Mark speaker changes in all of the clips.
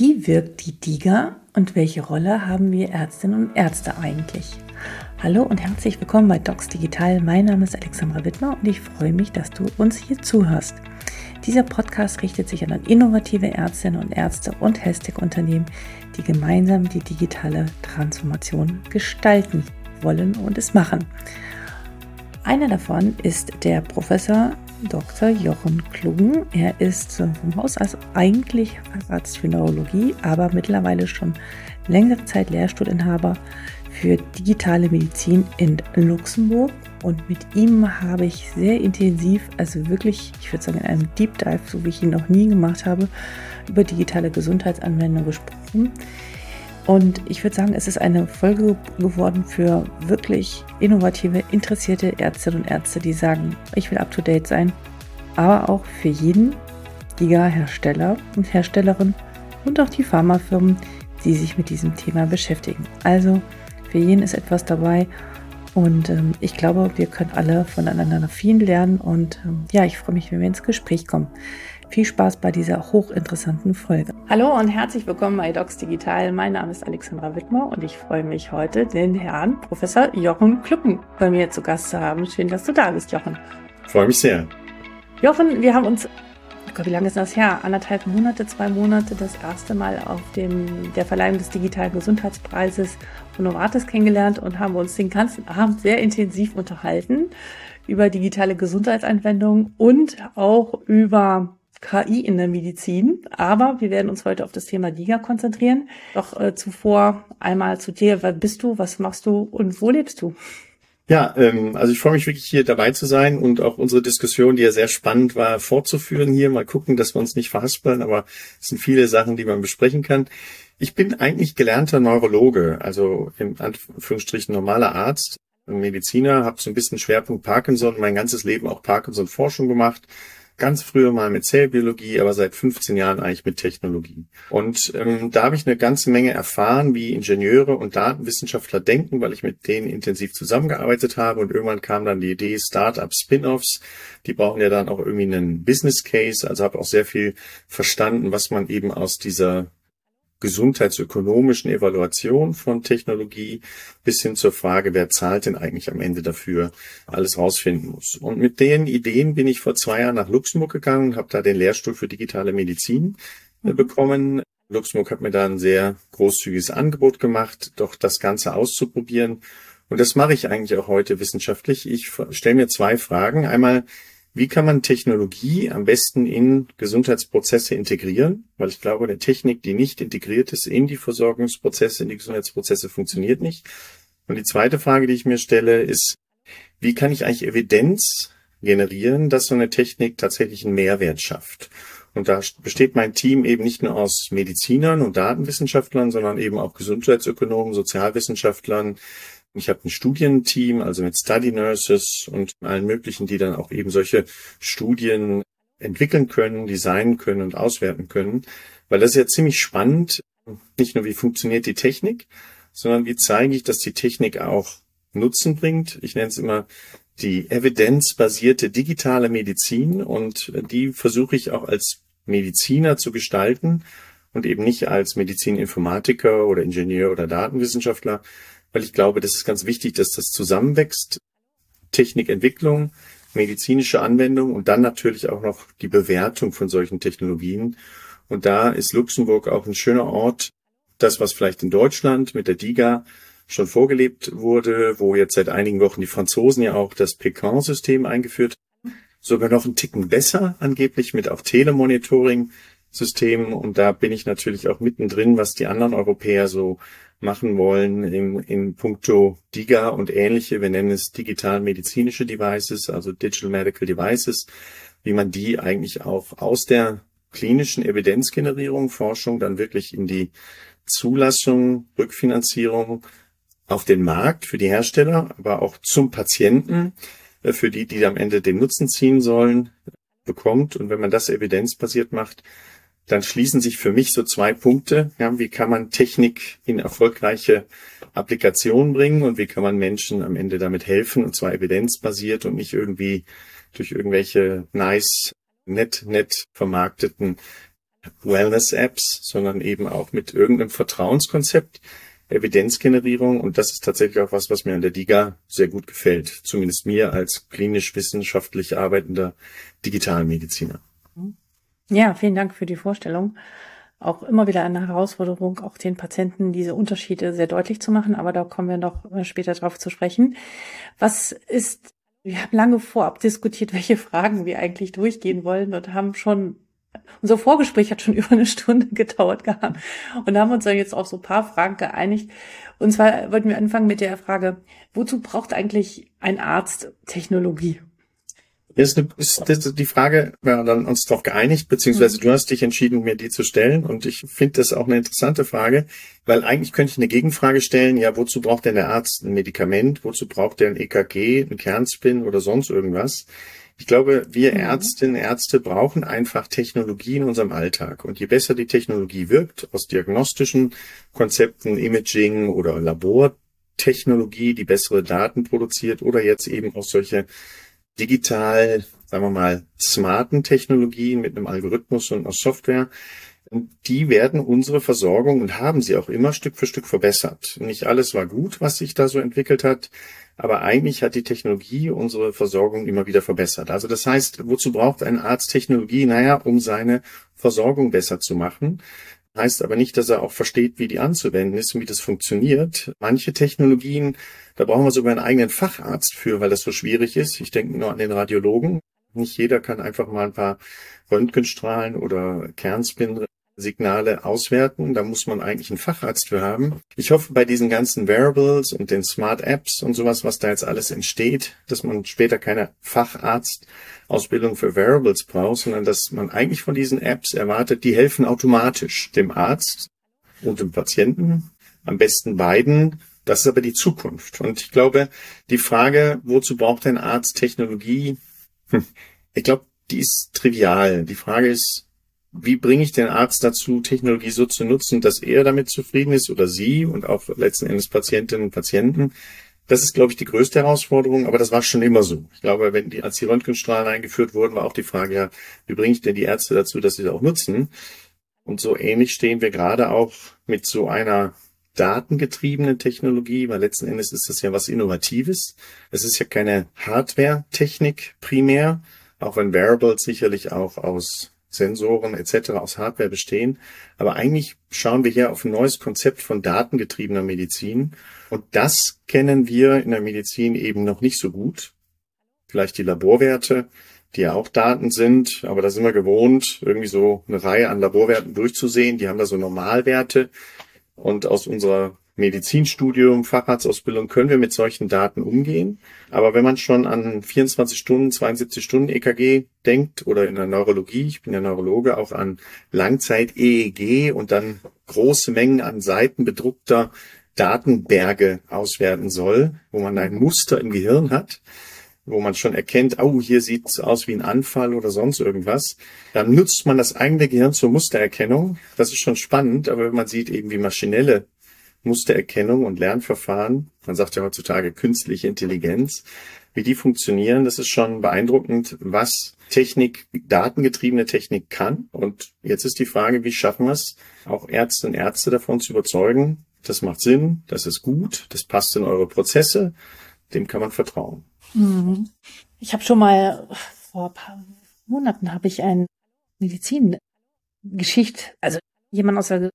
Speaker 1: Wie wirkt die DIGA und welche Rolle haben wir Ärztinnen und Ärzte eigentlich? Hallo und herzlich willkommen bei Docs Digital. Mein Name ist Alexandra Wittmer und ich freue mich, dass du uns hier zuhörst. Dieser Podcast richtet sich an innovative Ärztinnen und Ärzte und Hashtag-Unternehmen, die gemeinsam die digitale Transformation gestalten wollen und es machen. Einer davon ist der Professor Dr. Jochen Klugen. Er ist vom Haus aus eigentlich Facharzt für Neurologie, aber mittlerweile schon längere Zeit Lehrstuhlinhaber für digitale Medizin in Luxemburg. Und mit ihm habe ich sehr intensiv, also wirklich, ich würde sagen, in einem Deep Dive, so wie ich ihn noch nie gemacht habe, über digitale Gesundheitsanwendungen gesprochen. Und ich würde sagen, es ist eine Folge geworden für wirklich innovative, interessierte Ärztinnen und Ärzte, die sagen, ich will up-to-date sein. Aber auch für jeden Giga-Hersteller und Herstellerin und auch die Pharmafirmen, die sich mit diesem Thema beschäftigen. Also für jeden ist etwas dabei. Und ähm, ich glaube, wir können alle voneinander viel lernen. Und ähm, ja, ich freue mich, wenn wir ins Gespräch kommen. Viel Spaß bei dieser hochinteressanten Folge. Hallo und herzlich willkommen bei Docs Digital. Mein Name ist Alexandra Wittmer und ich freue mich heute, den Herrn Professor Jochen Kluppen bei mir zu Gast zu haben. Schön, dass du da bist, Jochen.
Speaker 2: Freue mich sehr.
Speaker 1: Jochen, wir haben uns, oh Gott, wie lange ist das her? Anderthalb Monate, zwei Monate das erste Mal auf dem, der Verleihung des digitalen Gesundheitspreises von Novartis kennengelernt und haben uns den ganzen Abend sehr intensiv unterhalten über digitale Gesundheitsanwendungen und auch über KI in der Medizin, aber wir werden uns heute auf das Thema DIGA konzentrieren. Doch äh, zuvor einmal zu dir, wer bist du, was machst du und wo lebst du?
Speaker 2: Ja, ähm, also ich freue mich wirklich hier dabei zu sein und auch unsere Diskussion, die ja sehr spannend war, fortzuführen hier. Mal gucken, dass wir uns nicht verhaspeln, aber es sind viele Sachen, die man besprechen kann. Ich bin eigentlich gelernter Neurologe, also im Anführungsstrichen normaler Arzt, Mediziner, habe so ein bisschen Schwerpunkt Parkinson, mein ganzes Leben auch Parkinson-Forschung gemacht ganz früher mal mit Zellbiologie, aber seit 15 Jahren eigentlich mit Technologie. Und ähm, da habe ich eine ganze Menge erfahren, wie Ingenieure und Datenwissenschaftler denken, weil ich mit denen intensiv zusammengearbeitet habe. Und irgendwann kam dann die Idee Startup Spin-offs. Die brauchen ja dann auch irgendwie einen Business Case. Also habe auch sehr viel verstanden, was man eben aus dieser gesundheitsökonomischen Evaluation von Technologie bis hin zur Frage, wer zahlt denn eigentlich am Ende dafür, alles rausfinden muss. Und mit den Ideen bin ich vor zwei Jahren nach Luxemburg gegangen, habe da den Lehrstuhl für digitale Medizin äh, mhm. bekommen. Luxemburg hat mir da ein sehr großzügiges Angebot gemacht, doch das Ganze auszuprobieren. Und das mache ich eigentlich auch heute wissenschaftlich. Ich stelle mir zwei Fragen. Einmal, wie kann man Technologie am besten in Gesundheitsprozesse integrieren? Weil ich glaube, eine Technik, die nicht integriert ist in die Versorgungsprozesse, in die Gesundheitsprozesse, funktioniert nicht. Und die zweite Frage, die ich mir stelle, ist, wie kann ich eigentlich Evidenz generieren, dass so eine Technik tatsächlich einen Mehrwert schafft? Und da besteht mein Team eben nicht nur aus Medizinern und Datenwissenschaftlern, sondern eben auch Gesundheitsökonomen, Sozialwissenschaftlern, ich habe ein Studienteam, also mit Study Nurses und allen möglichen, die dann auch eben solche Studien entwickeln können, designen können und auswerten können. Weil das ist ja ziemlich spannend. Nicht nur, wie funktioniert die Technik, sondern wie zeige ich, dass die Technik auch Nutzen bringt. Ich nenne es immer die evidenzbasierte digitale Medizin und die versuche ich auch als Mediziner zu gestalten und eben nicht als Medizininformatiker oder Ingenieur oder Datenwissenschaftler, weil ich glaube, das ist ganz wichtig, dass das zusammenwächst. Technikentwicklung, medizinische Anwendung und dann natürlich auch noch die Bewertung von solchen Technologien. Und da ist Luxemburg auch ein schöner Ort, das, was vielleicht in Deutschland mit der DIGA schon vorgelebt wurde, wo jetzt seit einigen Wochen die Franzosen ja auch das Pecan-System eingeführt haben. Sogar noch ein Ticken besser angeblich mit auch Telemonitoring-Systemen. Und da bin ich natürlich auch mittendrin, was die anderen Europäer so machen wollen im, in puncto DIGA und ähnliche, wir nennen es digital-medizinische Devices, also Digital Medical Devices, wie man die eigentlich auch aus der klinischen Evidenzgenerierung, Forschung dann wirklich in die Zulassung, Rückfinanzierung auf den Markt für die Hersteller, aber auch zum Patienten, äh, für die, die am Ende den Nutzen ziehen sollen, bekommt. Und wenn man das evidenzbasiert macht, dann schließen sich für mich so zwei Punkte. Ja, wie kann man Technik in erfolgreiche Applikationen bringen und wie kann man Menschen am Ende damit helfen und zwar evidenzbasiert und nicht irgendwie durch irgendwelche nice, nett, nett vermarkteten Wellness-Apps, sondern eben auch mit irgendeinem Vertrauenskonzept, Evidenzgenerierung. Und das ist tatsächlich auch was, was mir an der DIGA sehr gut gefällt. Zumindest mir als klinisch-wissenschaftlich arbeitender Digitalmediziner.
Speaker 1: Ja, vielen Dank für die Vorstellung. Auch immer wieder eine Herausforderung, auch den Patienten diese Unterschiede sehr deutlich zu machen, aber da kommen wir noch später drauf zu sprechen. Was ist, wir haben lange vorab diskutiert, welche Fragen wir eigentlich durchgehen wollen und haben schon unser Vorgespräch hat schon über eine Stunde gedauert gehabt und haben uns dann jetzt auf so ein paar Fragen geeinigt. Und zwar wollten wir anfangen mit der Frage, wozu braucht eigentlich ein Arzt Technologie?
Speaker 2: Ist, eine, ist das die Frage, wir haben dann uns darauf geeinigt, beziehungsweise mhm. du hast dich entschieden, mir die zu stellen. Und ich finde das auch eine interessante Frage, weil eigentlich könnte ich eine Gegenfrage stellen, ja, wozu braucht denn der Arzt ein Medikament? Wozu braucht er ein EKG, ein Kernspin oder sonst irgendwas? Ich glaube, wir mhm. Ärztinnen, Ärzte brauchen einfach Technologie in unserem Alltag. Und je besser die Technologie wirkt, aus diagnostischen Konzepten, Imaging oder Labortechnologie, die bessere Daten produziert oder jetzt eben auch solche digital, sagen wir mal, smarten Technologien mit einem Algorithmus und einer Software, die werden unsere Versorgung und haben sie auch immer Stück für Stück verbessert. Nicht alles war gut, was sich da so entwickelt hat, aber eigentlich hat die Technologie unsere Versorgung immer wieder verbessert. Also das heißt, wozu braucht ein Arzt Technologie? Naja, um seine Versorgung besser zu machen. Heißt aber nicht, dass er auch versteht, wie die anzuwenden ist und wie das funktioniert. Manche Technologien, da brauchen wir sogar einen eigenen Facharzt für, weil das so schwierig ist. Ich denke nur an den Radiologen. Nicht jeder kann einfach mal ein paar Röntgenstrahlen oder Kernspin Signale auswerten. Da muss man eigentlich einen Facharzt für haben. Ich hoffe bei diesen ganzen Wearables und den Smart Apps und sowas, was da jetzt alles entsteht, dass man später keine Facharztausbildung für Wearables braucht, sondern dass man eigentlich von diesen Apps erwartet, die helfen automatisch dem Arzt und dem Patienten. Am besten beiden. Das ist aber die Zukunft. Und ich glaube, die Frage, wozu braucht ein Arzt Technologie? Hm, ich glaube, die ist trivial. Die Frage ist, wie bringe ich den Arzt dazu, Technologie so zu nutzen, dass er damit zufrieden ist oder sie und auch letzten Endes Patientinnen und Patienten. Das ist, glaube ich, die größte Herausforderung, aber das war schon immer so. Ich glaube, wenn die, als die Röntgenstrahlen eingeführt wurden, war auch die Frage, ja, wie bringe ich denn die Ärzte dazu, dass sie das auch nutzen? Und so ähnlich stehen wir gerade auch mit so einer datengetriebenen Technologie, weil letzten Endes ist das ja was Innovatives. Es ist ja keine Hardware-Technik primär, auch wenn Wearables sicherlich auch aus Sensoren etc. aus Hardware bestehen. Aber eigentlich schauen wir hier auf ein neues Konzept von datengetriebener Medizin. Und das kennen wir in der Medizin eben noch nicht so gut. Vielleicht die Laborwerte, die ja auch Daten sind, aber da sind wir gewohnt, irgendwie so eine Reihe an Laborwerten durchzusehen. Die haben da so Normalwerte. Und aus unserer Medizinstudium, Facharztausbildung können wir mit solchen Daten umgehen. Aber wenn man schon an 24 Stunden, 72 Stunden EKG denkt oder in der Neurologie, ich bin ja Neurologe, auch an Langzeit-EEG und dann große Mengen an Seiten bedruckter Datenberge auswerten soll, wo man ein Muster im Gehirn hat, wo man schon erkennt, oh, hier sieht es aus wie ein Anfall oder sonst irgendwas, dann nutzt man das eigene Gehirn zur Mustererkennung. Das ist schon spannend, aber wenn man sieht eben, wie maschinelle Mustererkennung und Lernverfahren, man sagt ja heutzutage künstliche Intelligenz, wie die funktionieren, das ist schon beeindruckend, was Technik, datengetriebene Technik kann. Und jetzt ist die Frage, wie schaffen wir es, auch Ärzte und Ärzte davon zu überzeugen, das macht Sinn, das ist gut, das passt in eure Prozesse, dem kann man vertrauen.
Speaker 1: Mhm. Ich habe schon mal vor paar Monaten habe ich ein Medizingeschichte, also jemand aus der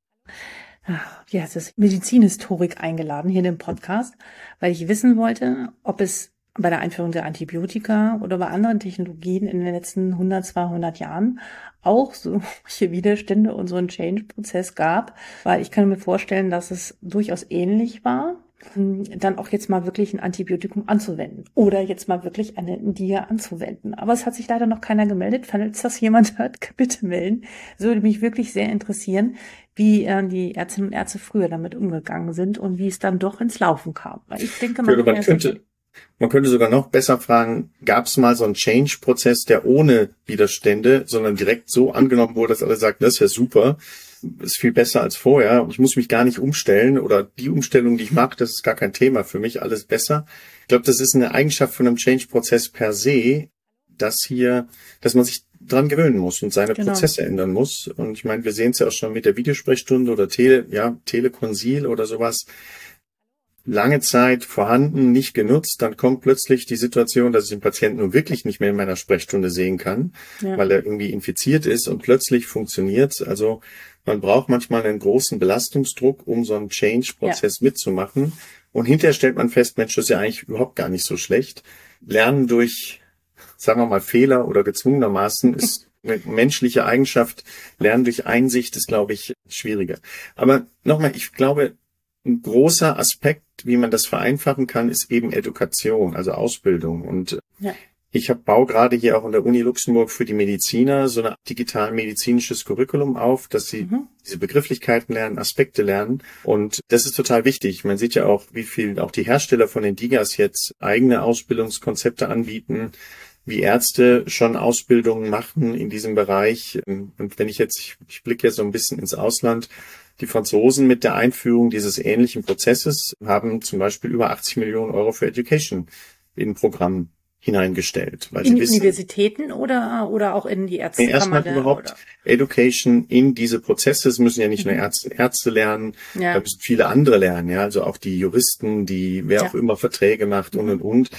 Speaker 1: wie heißt es, Medizinhistorik eingeladen hier in dem Podcast, weil ich wissen wollte, ob es bei der Einführung der Antibiotika oder bei anderen Technologien in den letzten 100, 200 Jahren auch solche Widerstände und so einen Change-Prozess gab, weil ich kann mir vorstellen, dass es durchaus ähnlich war dann auch jetzt mal wirklich ein Antibiotikum anzuwenden oder jetzt mal wirklich eine Dia anzuwenden. Aber es hat sich leider noch keiner gemeldet. Falls das jemand hört, bitte melden. Das würde mich wirklich sehr interessieren, wie äh, die Ärztinnen und Ärzte früher damit umgegangen sind und wie es dann doch ins Laufen kam.
Speaker 2: Weil ich denke, man, man könnte, man könnte sogar noch besser fragen, gab es mal so einen Change-Prozess, der ohne Widerstände, sondern direkt so angenommen wurde, dass alle sagten, das ist ja super ist viel besser als vorher. Ich muss mich gar nicht umstellen oder die Umstellung, die ich mache, das ist gar kein Thema für mich, alles besser. Ich glaube, das ist eine Eigenschaft von einem Change-Prozess per se, dass hier, dass man sich dran gewöhnen muss und seine genau. Prozesse ändern muss. Und ich meine, wir sehen es ja auch schon mit der Videosprechstunde oder Tele, ja, Telekonsil oder sowas. Lange Zeit vorhanden, nicht genutzt, dann kommt plötzlich die Situation, dass ich den Patienten nun wirklich nicht mehr in meiner Sprechstunde sehen kann, ja. weil er irgendwie infiziert ist und plötzlich funktioniert's. Also man braucht manchmal einen großen Belastungsdruck, um so einen Change-Prozess ja. mitzumachen. Und hinterher stellt man fest, Mensch, das ist ja eigentlich überhaupt gar nicht so schlecht. Lernen durch, sagen wir mal, Fehler oder gezwungenermaßen ist eine menschliche Eigenschaft. Lernen durch Einsicht ist, glaube ich, schwieriger. Aber nochmal, ich glaube, ein großer Aspekt, wie man das vereinfachen kann, ist eben Education, also Ausbildung. Und ja. Ich hab, baue gerade hier auch an der Uni Luxemburg für die Mediziner so ein digital medizinisches Curriculum auf, dass sie mhm. diese Begrifflichkeiten lernen, Aspekte lernen. Und das ist total wichtig. Man sieht ja auch, wie viel auch die Hersteller von den Digas jetzt eigene Ausbildungskonzepte anbieten, wie Ärzte schon Ausbildungen machen in diesem Bereich. Und wenn ich jetzt, ich, ich blicke jetzt so ein bisschen ins Ausland, die Franzosen mit der Einführung dieses ähnlichen Prozesses haben zum Beispiel über 80 Millionen Euro für Education in Programm hineingestellt.
Speaker 1: Weil in die wissen, Universitäten oder, oder auch in die Ärzte?
Speaker 2: Erstmal überhaupt oder? Education in diese Prozesse. Es müssen ja nicht mhm. nur Ärzte, Ärzte lernen, ja. da müssen viele andere lernen, ja, also auch die Juristen, die wer ja. auch immer Verträge macht und und und.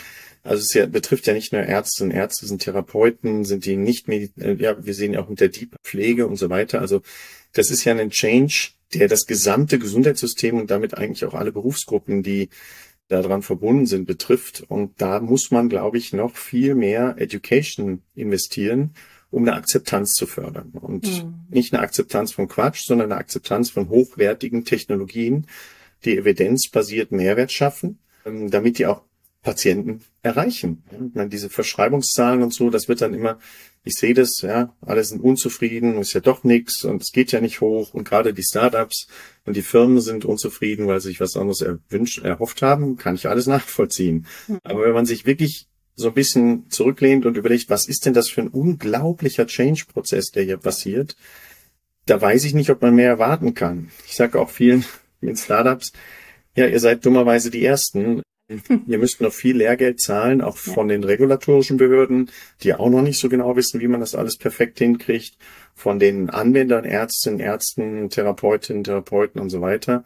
Speaker 2: Also es ja, betrifft ja nicht nur Ärzte und Ärzte, sind Therapeuten, sind die nicht, äh, ja, wir sehen ja auch mit der Deep Pflege und so weiter. Also das ist ja ein Change, der das gesamte Gesundheitssystem und damit eigentlich auch alle Berufsgruppen, die daran verbunden sind, betrifft. Und da muss man, glaube ich, noch viel mehr Education investieren, um eine Akzeptanz zu fördern. Und mhm. nicht eine Akzeptanz von Quatsch, sondern eine Akzeptanz von hochwertigen Technologien, die evidenzbasiert Mehrwert schaffen, ähm, damit die auch Patienten erreichen. Ich meine, diese Verschreibungszahlen und so, das wird dann immer, ich sehe das, ja, alle sind unzufrieden, ist ja doch nichts und es geht ja nicht hoch und gerade die Startups und die Firmen sind unzufrieden, weil sie sich was anderes erwünscht, erhofft haben, kann ich alles nachvollziehen. Mhm. Aber wenn man sich wirklich so ein bisschen zurücklehnt und überlegt, was ist denn das für ein unglaublicher Change-Prozess, der hier passiert, da weiß ich nicht, ob man mehr erwarten kann. Ich sage auch vielen, vielen Startups, ja, ihr seid dummerweise die Ersten. Ihr müsst noch viel Lehrgeld zahlen, auch von den regulatorischen Behörden, die auch noch nicht so genau wissen, wie man das alles perfekt hinkriegt, von den Anwendern, Ärztinnen, Ärzten, Therapeutinnen, Therapeuten und so weiter.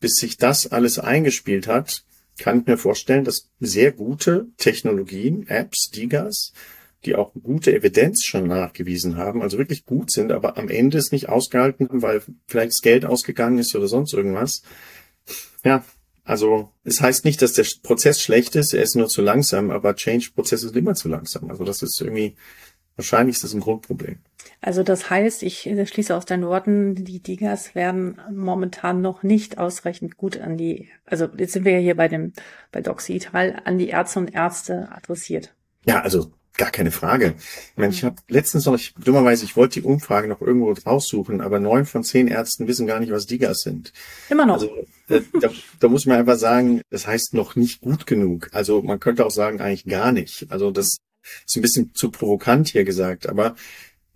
Speaker 2: Bis sich das alles eingespielt hat, kann ich mir vorstellen, dass sehr gute Technologien, Apps, Digas, die auch gute Evidenz schon nachgewiesen haben, also wirklich gut sind, aber am Ende es nicht ausgehalten haben, weil vielleicht das Geld ausgegangen ist oder sonst irgendwas. Ja, also es heißt nicht, dass der Prozess schlecht ist, er ist nur zu langsam, aber Change-Prozesse sind immer zu langsam. Also das ist irgendwie, wahrscheinlich ist das ein Grundproblem.
Speaker 1: Also das heißt, ich schließe aus deinen Worten, die Digas werden momentan noch nicht ausreichend gut an die, also jetzt sind wir ja hier bei dem, bei Doxital, an die Ärzte und Ärzte adressiert.
Speaker 2: Ja, also Gar keine Frage. Ich meine, ich habe letztens noch, ich, dummerweise, ich wollte die Umfrage noch irgendwo raussuchen, aber neun von zehn Ärzten wissen gar nicht, was Digas sind.
Speaker 1: Immer noch. Also,
Speaker 2: da, da, da muss man einfach sagen, das heißt noch nicht gut genug. Also man könnte auch sagen, eigentlich gar nicht. Also das ist ein bisschen zu provokant hier gesagt, aber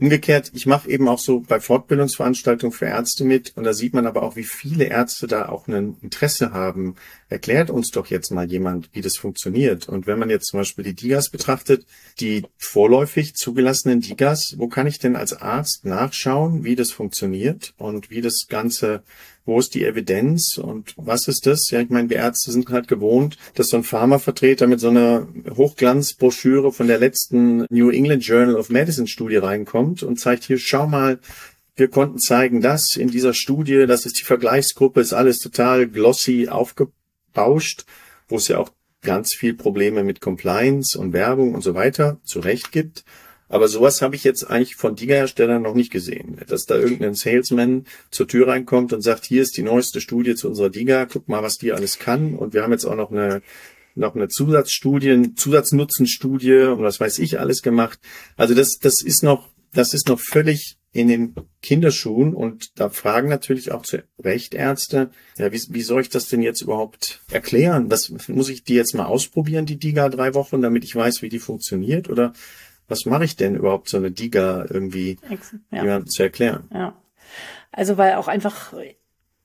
Speaker 2: Umgekehrt, ich mache eben auch so bei Fortbildungsveranstaltungen für Ärzte mit und da sieht man aber auch, wie viele Ärzte da auch ein Interesse haben. Erklärt uns doch jetzt mal jemand, wie das funktioniert. Und wenn man jetzt zum Beispiel die Digas betrachtet, die vorläufig zugelassenen Digas, wo kann ich denn als Arzt nachschauen, wie das funktioniert und wie das Ganze wo ist die Evidenz und was ist das? Ja, ich meine, wir Ärzte sind halt gewohnt, dass so ein Pharmavertreter mit so einer Hochglanzbroschüre von der letzten New England Journal of Medicine Studie reinkommt und zeigt hier, schau mal, wir konnten zeigen, dass in dieser Studie, das ist die Vergleichsgruppe, ist alles total glossy aufgebauscht, wo es ja auch ganz viel Probleme mit Compliance und Werbung und so weiter zurecht gibt. Aber sowas habe ich jetzt eigentlich von Diga-Herstellern noch nicht gesehen. Dass da irgendein Salesman zur Tür reinkommt und sagt, hier ist die neueste Studie zu unserer Diga, guck mal, was die alles kann. Und wir haben jetzt auch noch eine noch eine Zusatzstudie, Zusatznutzenstudie und was weiß ich alles gemacht. Also das, das ist noch, das ist noch völlig in den Kinderschuhen und da fragen natürlich auch zu Recht Ärzte, ja, wie, wie soll ich das denn jetzt überhaupt erklären? Was muss ich die jetzt mal ausprobieren, die DIGA drei Wochen, damit ich weiß, wie die funktioniert? Oder was mache ich denn überhaupt, so eine Diga irgendwie ja. jemandem zu erklären?
Speaker 1: Ja. Also weil auch einfach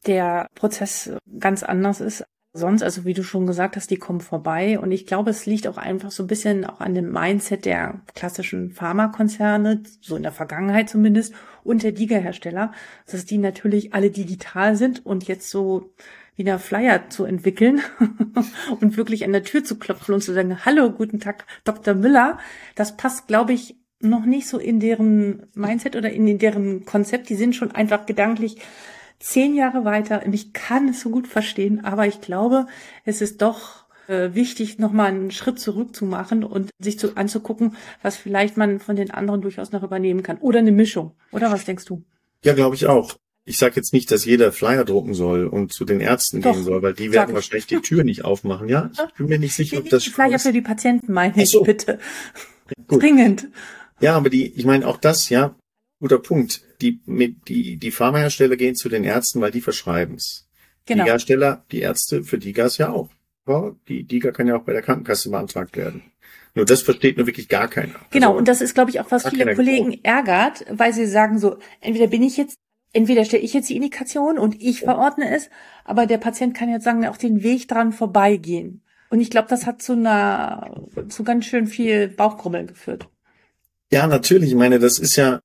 Speaker 1: der Prozess ganz anders ist sonst, also wie du schon gesagt hast, die kommen vorbei. Und ich glaube, es liegt auch einfach so ein bisschen auch an dem Mindset der klassischen Pharmakonzerne, so in der Vergangenheit zumindest, und der Liga-Hersteller, dass die natürlich alle digital sind und jetzt so wie der Flyer zu entwickeln und wirklich an der Tür zu klopfen und zu sagen, hallo, guten Tag, Dr. Müller. Das passt, glaube ich, noch nicht so in deren Mindset oder in deren Konzept. Die sind schon einfach gedanklich zehn Jahre weiter und ich kann es so gut verstehen, aber ich glaube, es ist doch äh, wichtig, nochmal einen Schritt zurück zu machen und sich zu, anzugucken, was vielleicht man von den anderen durchaus noch übernehmen kann. Oder eine Mischung. Oder was denkst du?
Speaker 2: Ja, glaube ich auch. Ich sage jetzt nicht, dass jeder Flyer drucken soll und zu den Ärzten Doch, gehen soll, weil die werden wahrscheinlich die Tür nicht aufmachen. Ja, ich bin mir nicht sicher, ob das
Speaker 1: Flyer für die Patienten meine ich so. bitte. Gut. Dringend.
Speaker 2: Ja, aber die, ich meine auch das, ja, guter Punkt. Die, mit, die, die Pharmahersteller gehen zu den Ärzten, weil die verschreiben es. Genau. Die Hersteller, die Ärzte, für Digas ja auch. Die Diga kann ja auch bei der Krankenkasse beantragt werden. Nur das versteht nur wirklich gar keiner.
Speaker 1: Genau, also, und das ist, glaube ich, auch was viele Kollegen ärgert, weil sie sagen so, entweder bin ich jetzt, entweder stelle ich jetzt die Indikation und ich verordne es, aber der Patient kann jetzt sagen, auch den Weg dran vorbeigehen. Und ich glaube, das hat zu einer, zu ganz schön viel Bauchkrummeln geführt.
Speaker 2: Ja, natürlich. Ich meine, das ist ja,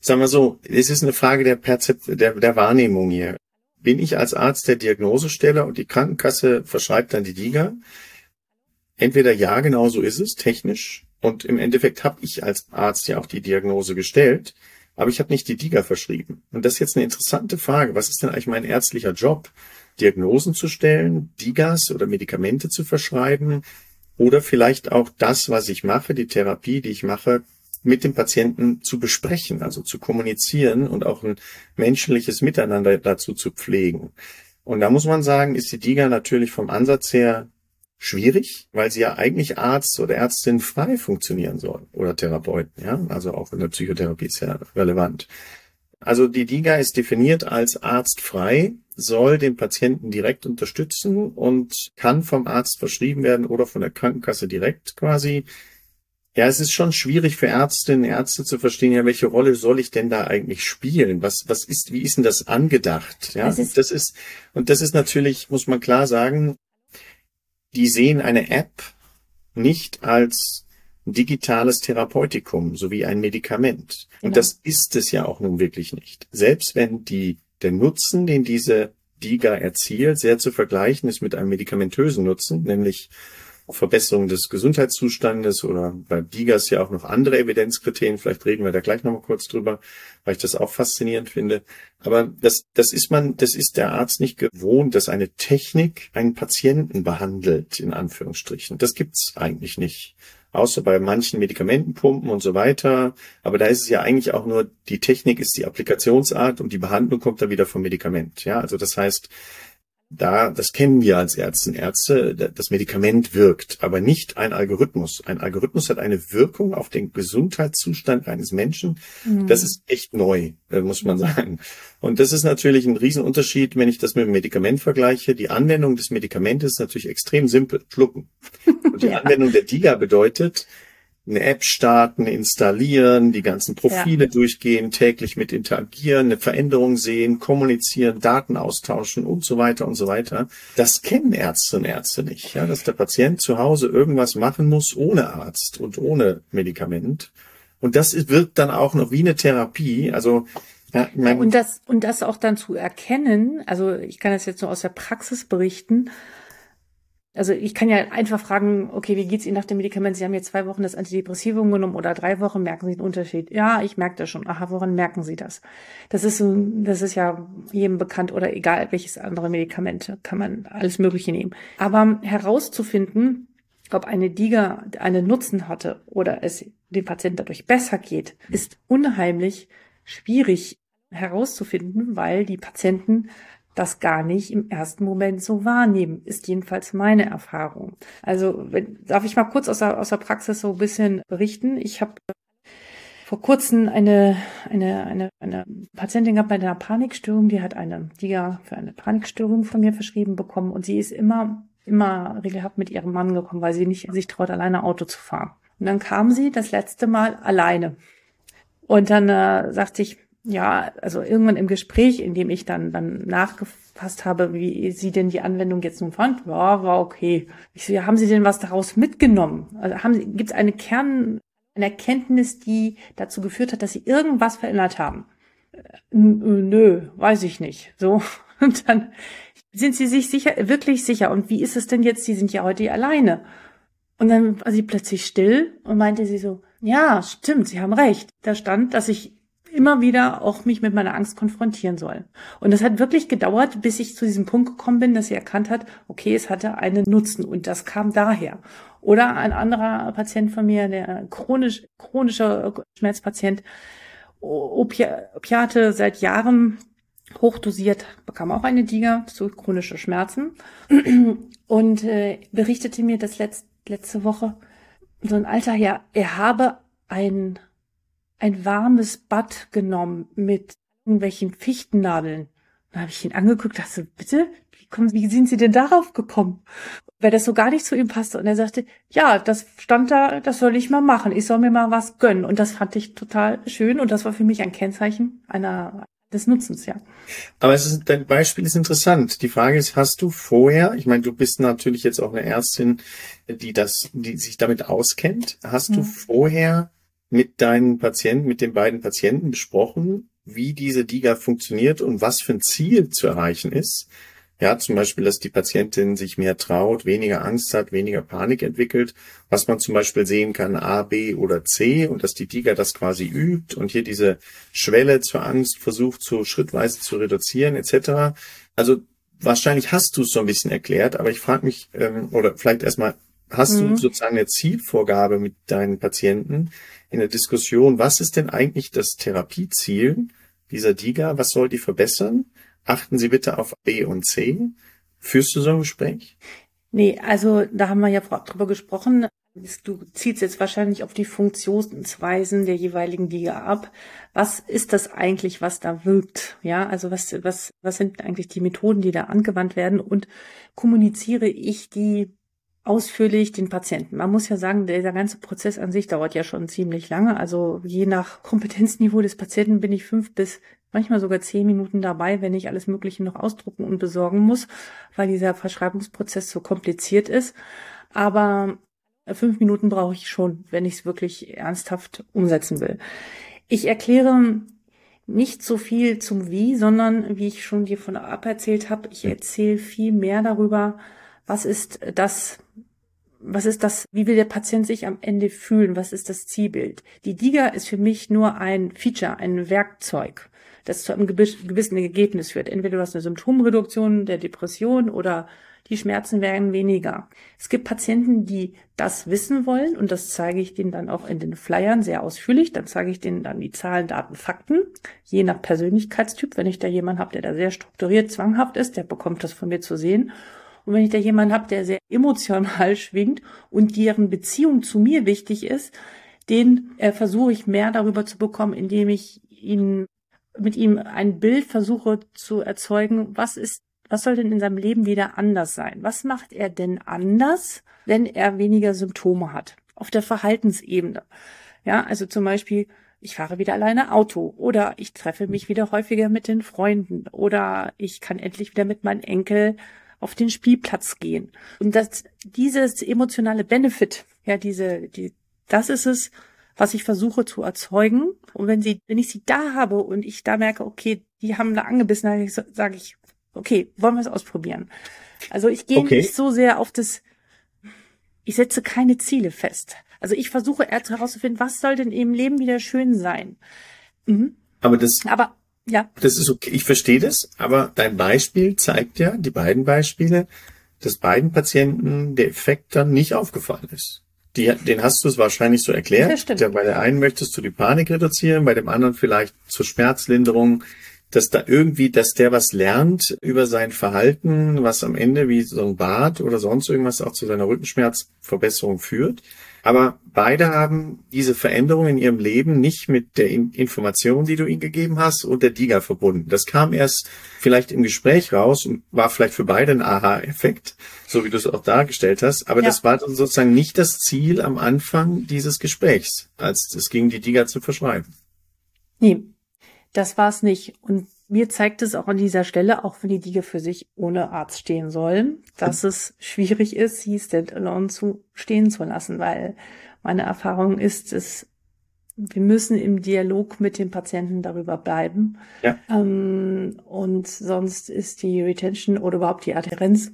Speaker 2: sagen wir so, es ist eine Frage der Perzep der, der Wahrnehmung hier. Bin ich als Arzt der Diagnosesteller und die Krankenkasse verschreibt dann die DIGA? Entweder ja, genau so ist es, technisch. Und im Endeffekt habe ich als Arzt ja auch die Diagnose gestellt, aber ich habe nicht die DIGA verschrieben. Und das ist jetzt eine interessante Frage. Was ist denn eigentlich mein ärztlicher Job? Diagnosen zu stellen, DIGAs oder Medikamente zu verschreiben oder vielleicht auch das, was ich mache, die Therapie, die ich mache, mit dem Patienten zu besprechen, also zu kommunizieren und auch ein menschliches Miteinander dazu zu pflegen. Und da muss man sagen, ist die DIGA natürlich vom Ansatz her schwierig, weil sie ja eigentlich Arzt oder Ärztin frei funktionieren soll oder Therapeuten, ja, also auch in der Psychotherapie ist ja relevant. Also die DIGA ist definiert als Arzt frei, soll den Patienten direkt unterstützen und kann vom Arzt verschrieben werden oder von der Krankenkasse direkt quasi ja, es ist schon schwierig für Ärztinnen, Ärzte zu verstehen, ja, welche Rolle soll ich denn da eigentlich spielen? Was, was ist, wie ist denn das angedacht? Ja, ist das ist, und das ist natürlich, muss man klar sagen, die sehen eine App nicht als digitales Therapeutikum sowie ein Medikament. Und genau. das ist es ja auch nun wirklich nicht. Selbst wenn die, der Nutzen, den diese DIGA erzielt, sehr zu vergleichen ist mit einem medikamentösen Nutzen, nämlich Verbesserung des Gesundheitszustandes oder bei Digas ja auch noch andere Evidenzkriterien. Vielleicht reden wir da gleich nochmal kurz drüber, weil ich das auch faszinierend finde. Aber das, das ist man, das ist der Arzt nicht gewohnt, dass eine Technik einen Patienten behandelt, in Anführungsstrichen. Das gibt's eigentlich nicht. Außer bei manchen Medikamentenpumpen und so weiter. Aber da ist es ja eigentlich auch nur, die Technik ist die Applikationsart und die Behandlung kommt dann wieder vom Medikament. Ja, also das heißt, da, das kennen wir als Ärztinnen Ärzte, das Medikament wirkt, aber nicht ein Algorithmus. Ein Algorithmus hat eine Wirkung auf den Gesundheitszustand eines Menschen. Mhm. Das ist echt neu, äh, muss man sagen. Und das ist natürlich ein Riesenunterschied, wenn ich das mit dem Medikament vergleiche. Die Anwendung des Medikamentes ist natürlich extrem simpel, schlucken. Und die ja. Anwendung der DIGA bedeutet, eine App starten, installieren, die ganzen Profile ja. durchgehen, täglich mit interagieren, eine Veränderung sehen, kommunizieren, Daten austauschen und so weiter und so weiter. Das kennen Ärzte und Ärzte nicht, ja, dass der Patient zu Hause irgendwas machen muss ohne Arzt und ohne Medikament. Und das wirkt dann auch noch wie eine Therapie. Also
Speaker 1: ja, und das und das auch dann zu erkennen. Also ich kann das jetzt nur aus der Praxis berichten also ich kann ja einfach fragen, okay, wie geht's Ihnen nach dem Medikament? Sie haben jetzt zwei Wochen das Antidepressivum genommen oder drei Wochen, merken Sie den Unterschied? Ja, ich merke das schon. Aha, woran merken Sie das? Das ist so, das ist ja jedem bekannt oder egal welches andere Medikament, kann man alles Mögliche nehmen. Aber herauszufinden, ob eine Diga einen Nutzen hatte oder es dem Patienten dadurch besser geht, ist unheimlich schwierig herauszufinden, weil die Patienten das gar nicht im ersten Moment so wahrnehmen, ist jedenfalls meine Erfahrung. Also wenn, darf ich mal kurz aus der, aus der Praxis so ein bisschen berichten. Ich habe vor kurzem eine, eine, eine, eine Patientin gehabt bei einer Panikstörung, die hat eine Diga für eine Panikstörung von mir verschrieben bekommen und sie ist immer, immer regelhaft mit ihrem Mann gekommen, weil sie nicht sich traut, alleine Auto zu fahren. Und dann kam sie das letzte Mal alleine. Und dann äh, sagte ich, ja, also irgendwann im Gespräch, in dem ich dann, dann nachgefasst habe, wie sie denn die Anwendung jetzt nun fand, ja, war okay. Ich so, ja, haben Sie denn was daraus mitgenommen? Also haben gibt es eine Kern, eine Erkenntnis, die dazu geführt hat, dass Sie irgendwas verändert haben? Äh, nö, weiß ich nicht. So. Und dann sind Sie sich sicher, wirklich sicher. Und wie ist es denn jetzt? Sie sind ja heute alleine. Und dann war sie plötzlich still und meinte sie so, ja, stimmt, Sie haben recht. Da stand, dass ich immer wieder auch mich mit meiner Angst konfrontieren soll. Und es hat wirklich gedauert, bis ich zu diesem Punkt gekommen bin, dass sie erkannt hat, okay, es hatte einen Nutzen und das kam daher. Oder ein anderer Patient von mir, der chronisch, chronischer Schmerzpatient, Opi Opiate seit Jahren hochdosiert, bekam auch eine Diga zu chronische Schmerzen und äh, berichtete mir das letzt, letzte Woche, so ein alter Herr, er habe ein ein warmes Bad genommen mit irgendwelchen Fichtennadeln. Da habe ich ihn angeguckt, dachte, bitte, wie, kommen, wie sind Sie denn darauf gekommen? Weil das so gar nicht zu ihm passte. Und er sagte, ja, das stand da, das soll ich mal machen. Ich soll mir mal was gönnen. Und das fand ich total schön. Und das war für mich ein Kennzeichen einer, des Nutzens, ja.
Speaker 2: Aber es ist, dein Beispiel ist interessant. Die Frage ist, hast du vorher, ich meine, du bist natürlich jetzt auch eine Ärztin, die das, die sich damit auskennt. Hast mhm. du vorher mit deinen Patienten, mit den beiden Patienten besprochen, wie diese DIGA funktioniert und was für ein Ziel zu erreichen ist. Ja, zum Beispiel, dass die Patientin sich mehr traut, weniger Angst hat, weniger Panik entwickelt, was man zum Beispiel sehen kann, A, B oder C und dass die DIGA das quasi übt und hier diese Schwelle zur Angst versucht, so schrittweise zu reduzieren etc. Also wahrscheinlich hast du es so ein bisschen erklärt, aber ich frage mich, ähm, oder vielleicht erstmal, hast mhm. du sozusagen eine Zielvorgabe mit deinen Patienten, in der Diskussion, was ist denn eigentlich das Therapieziel dieser DIGA? Was soll die verbessern? Achten Sie bitte auf B und C. Führst du so ein Gespräch?
Speaker 1: Nee, also da haben wir ja drüber gesprochen. Du ziehst jetzt wahrscheinlich auf die Funktionsweisen der jeweiligen Liga ab. Was ist das eigentlich, was da wirkt? Ja, also was, was, was sind eigentlich die Methoden, die da angewandt werden? Und kommuniziere ich die ausführlich den Patienten. Man muss ja sagen, der, ganze Prozess an sich dauert ja schon ziemlich lange. Also je nach Kompetenzniveau des Patienten bin ich fünf bis manchmal sogar zehn Minuten dabei, wenn ich alles Mögliche noch ausdrucken und besorgen muss, weil dieser Verschreibungsprozess so kompliziert ist. Aber fünf Minuten brauche ich schon, wenn ich es wirklich ernsthaft umsetzen will. Ich erkläre nicht so viel zum Wie, sondern wie ich schon dir von ab erzählt habe, ich erzähle viel mehr darüber, was ist das, was ist das, wie will der Patient sich am Ende fühlen, was ist das Zielbild. Die DIGA ist für mich nur ein Feature, ein Werkzeug, das zu einem gewissen Ergebnis führt. Entweder du hast eine Symptomreduktion der Depression oder die Schmerzen werden weniger. Es gibt Patienten, die das wissen wollen und das zeige ich denen dann auch in den Flyern sehr ausführlich. Dann zeige ich denen dann die Zahlen, Daten, Fakten, je nach Persönlichkeitstyp. Wenn ich da jemanden habe, der da sehr strukturiert, zwanghaft ist, der bekommt das von mir zu sehen. Und wenn ich da jemanden habe, der sehr emotional schwingt und deren Beziehung zu mir wichtig ist, den äh, versuche ich mehr darüber zu bekommen, indem ich ihn mit ihm ein Bild versuche zu erzeugen, was ist, was soll denn in seinem Leben wieder anders sein? Was macht er denn anders, wenn er weniger Symptome hat? Auf der Verhaltensebene. Ja, also zum Beispiel, ich fahre wieder alleine Auto oder ich treffe mich wieder häufiger mit den Freunden oder ich kann endlich wieder mit meinem Enkel auf den Spielplatz gehen. Und das, dieses emotionale Benefit, ja, diese, die, das ist es, was ich versuche zu erzeugen. Und wenn sie, wenn ich sie da habe und ich da merke, okay, die haben da angebissen, dann sage ich, okay, wollen wir es ausprobieren. Also ich gehe okay. nicht so sehr auf das, ich setze keine Ziele fest. Also ich versuche erst herauszufinden, was soll denn im Leben wieder schön sein.
Speaker 2: Mhm. Aber das, aber ja. Das ist okay. Ich verstehe das, aber dein Beispiel zeigt ja, die beiden Beispiele, dass beiden Patienten der Effekt dann nicht aufgefallen ist. Die, den hast du es wahrscheinlich so erklärt. Ja, bei der einen möchtest du die Panik reduzieren, bei dem anderen vielleicht zur Schmerzlinderung, dass da irgendwie, dass der was lernt über sein Verhalten, was am Ende wie so ein Bad oder sonst irgendwas auch zu seiner Rückenschmerzverbesserung führt. Aber beide haben diese Veränderung in ihrem Leben nicht mit der Information, die du ihnen gegeben hast, und der DIGA verbunden. Das kam erst vielleicht im Gespräch raus und war vielleicht für beide ein Aha-Effekt, so wie du es auch dargestellt hast. Aber ja. das war sozusagen nicht das Ziel am Anfang dieses Gesprächs, als es ging, die DIGA zu verschreiben.
Speaker 1: Nee. Das war es nicht. Und mir zeigt es auch an dieser Stelle, auch wenn die Diege für sich ohne Arzt stehen sollen, dass es schwierig ist, sie standalone zu stehen zu lassen, weil meine Erfahrung ist, es wir müssen im Dialog mit dem Patienten darüber bleiben. Ja. Ähm, und sonst ist die Retention oder überhaupt die Adherenz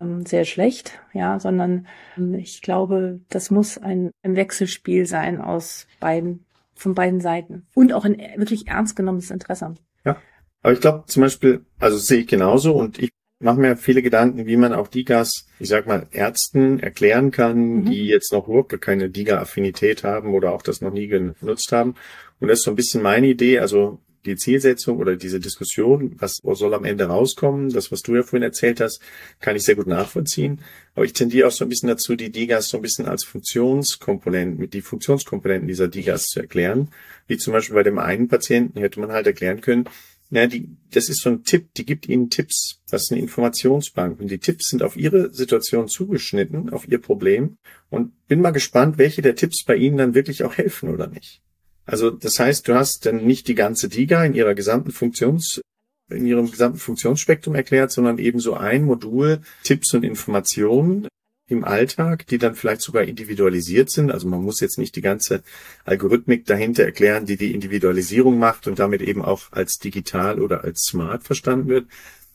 Speaker 1: ähm, sehr schlecht, ja, sondern ähm, ich glaube, das muss ein, ein Wechselspiel sein aus beiden, von beiden Seiten und auch ein wirklich ernst genommenes Interesse.
Speaker 2: Ja. Aber ich glaube zum Beispiel, also sehe ich genauso und ich mache mir viele Gedanken, wie man auch Digas, ich sag mal, Ärzten erklären kann, mhm. die jetzt noch überhaupt keine Diga-Affinität haben oder auch das noch nie genutzt haben. Und das ist so ein bisschen meine Idee, also die Zielsetzung oder diese Diskussion, was soll am Ende rauskommen, das, was du ja vorhin erzählt hast, kann ich sehr gut nachvollziehen. Aber ich tendiere auch so ein bisschen dazu, die Digas so ein bisschen als Funktionskomponenten, mit die Funktionskomponenten dieser Digas zu erklären. Wie zum Beispiel bei dem einen Patienten hätte man halt erklären können, ja, die, das ist so ein Tipp, die gibt Ihnen Tipps. Das ist eine Informationsbank. Und die Tipps sind auf Ihre Situation zugeschnitten, auf Ihr Problem. Und bin mal gespannt, welche der Tipps bei Ihnen dann wirklich auch helfen oder nicht. Also, das heißt, du hast dann nicht die ganze DIGA in ihrer gesamten Funktions, in ihrem gesamten Funktionsspektrum erklärt, sondern eben so ein Modul Tipps und Informationen, im Alltag, die dann vielleicht sogar individualisiert sind. Also man muss jetzt nicht die ganze Algorithmik dahinter erklären, die die Individualisierung macht und damit eben auch als digital oder als smart verstanden wird,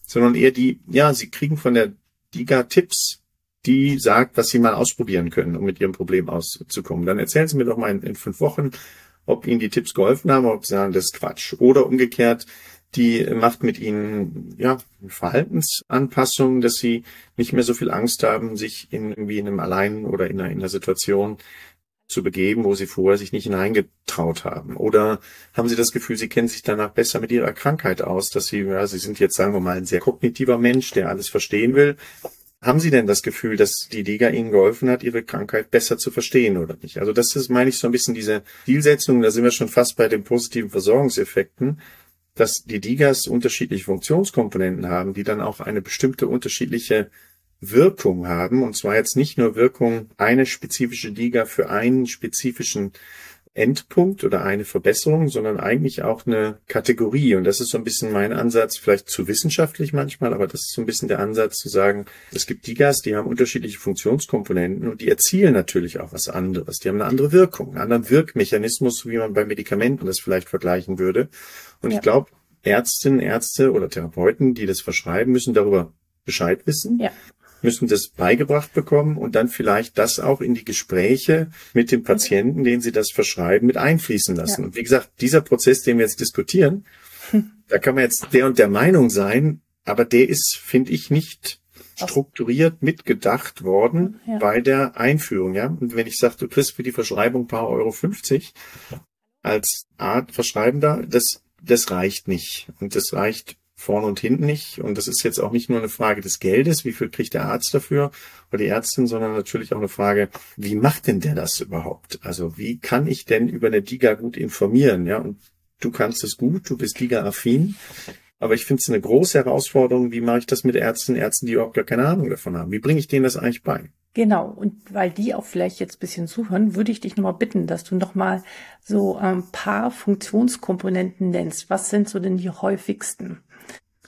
Speaker 2: sondern eher die, ja, sie kriegen von der Diga Tipps, die sagt, was sie mal ausprobieren können, um mit ihrem Problem auszukommen. Dann erzählen Sie mir doch mal in, in fünf Wochen, ob Ihnen die Tipps geholfen haben, ob Sie sagen, das ist Quatsch. Oder umgekehrt, die macht mit ihnen ja Verhaltensanpassungen, dass sie nicht mehr so viel Angst haben, sich in irgendwie in einem Allein oder in einer, in einer Situation zu begeben, wo sie vorher sich nicht hineingetraut haben? Oder haben Sie das Gefühl, Sie kennen sich danach besser mit Ihrer Krankheit aus, dass Sie, ja, Sie sind jetzt, sagen wir mal, ein sehr kognitiver Mensch, der alles verstehen will. Haben Sie denn das Gefühl, dass die Liga Ihnen geholfen hat, Ihre Krankheit besser zu verstehen oder nicht? Also das ist, meine ich, so ein bisschen diese Zielsetzung, da sind wir schon fast bei den positiven Versorgungseffekten dass die Digas unterschiedliche Funktionskomponenten haben, die dann auch eine bestimmte unterschiedliche Wirkung haben. Und zwar jetzt nicht nur Wirkung eine spezifische Diga für einen spezifischen Endpunkt oder eine Verbesserung, sondern eigentlich auch eine Kategorie. Und das ist so ein bisschen mein Ansatz, vielleicht zu wissenschaftlich manchmal, aber das ist so ein bisschen der Ansatz zu sagen, es gibt Digas, die haben unterschiedliche Funktionskomponenten und die erzielen natürlich auch was anderes. Die haben eine andere Wirkung, einen anderen Wirkmechanismus, wie man bei Medikamenten das vielleicht vergleichen würde. Und ja. ich glaube, Ärztinnen, Ärzte oder Therapeuten, die das verschreiben, müssen darüber Bescheid wissen. Ja müssen das beigebracht bekommen und dann vielleicht das auch in die Gespräche mit dem Patienten, den sie das verschreiben, mit einfließen lassen. Ja. Und wie gesagt, dieser Prozess, den wir jetzt diskutieren, hm. da kann man jetzt der und der Meinung sein, aber der ist, finde ich, nicht strukturiert mitgedacht worden ja. bei der Einführung, ja. Und wenn ich sage, du kriegst für die Verschreibung paar Euro 50 als Art Verschreibender, das, das reicht nicht. Und das reicht vorne und hinten nicht. Und das ist jetzt auch nicht nur eine Frage des Geldes, wie viel kriegt der Arzt dafür oder die Ärztin, sondern natürlich auch eine Frage, wie macht denn der das überhaupt? Also wie kann ich denn über eine Diga gut informieren? Ja, und du kannst es gut, du bist Diga-affin. Aber ich finde es eine große Herausforderung, wie mache ich das mit Ärzten, Ärzten, die überhaupt gar keine Ahnung davon haben? Wie bringe ich denen das eigentlich bei?
Speaker 1: Genau, und weil die auch vielleicht jetzt ein bisschen zuhören, würde ich dich nochmal bitten, dass du nochmal so ein paar Funktionskomponenten nennst. Was sind so denn die häufigsten?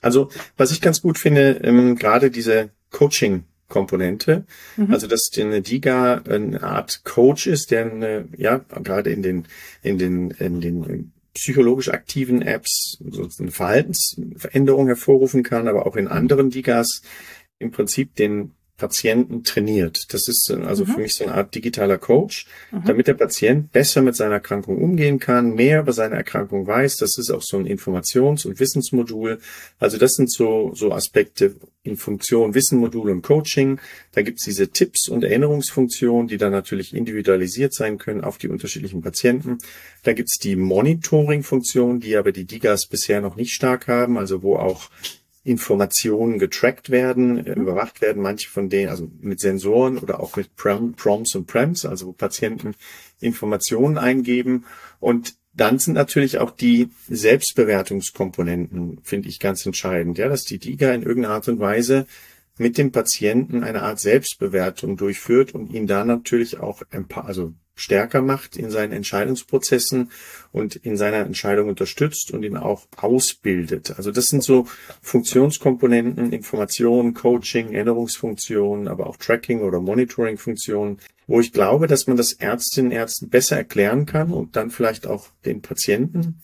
Speaker 2: Also, was ich ganz gut finde, ähm, gerade diese Coaching Komponente. Mhm. Also dass eine Diga eine Art Coach ist, der eine, ja gerade in den in den in den psychologisch aktiven Apps so eine Verhaltensveränderung hervorrufen kann, aber auch in anderen Digas im Prinzip den Patienten trainiert. Das ist also mhm. für mich so eine Art digitaler Coach, mhm. damit der Patient besser mit seiner Erkrankung umgehen kann, mehr über seine Erkrankung weiß. Das ist auch so ein Informations- und Wissensmodul. Also das sind so, so Aspekte in Funktion Wissenmodul und Coaching. Da gibt's diese Tipps und Erinnerungsfunktionen, die dann natürlich individualisiert sein können auf die unterschiedlichen Patienten. Da gibt's die Monitoring-Funktion, die aber die DIGAs bisher noch nicht stark haben, also wo auch Informationen getrackt werden, äh, mhm. überwacht werden, manche von denen, also mit Sensoren oder auch mit Prom, Prompts und Prems, also wo Patienten Informationen eingeben. Und dann sind natürlich auch die Selbstbewertungskomponenten, finde ich ganz entscheidend, ja, dass die DIGA in irgendeiner Art und Weise mit dem Patienten eine Art Selbstbewertung durchführt und ihn da natürlich auch, also stärker macht in seinen Entscheidungsprozessen und in seiner Entscheidung unterstützt und ihn auch ausbildet. Also das sind so Funktionskomponenten, Information, Coaching, Erinnerungsfunktionen, aber auch Tracking oder Monitoring-Funktionen, wo ich glaube, dass man das Ärztinnen und Ärzten besser erklären kann und dann vielleicht auch den Patienten.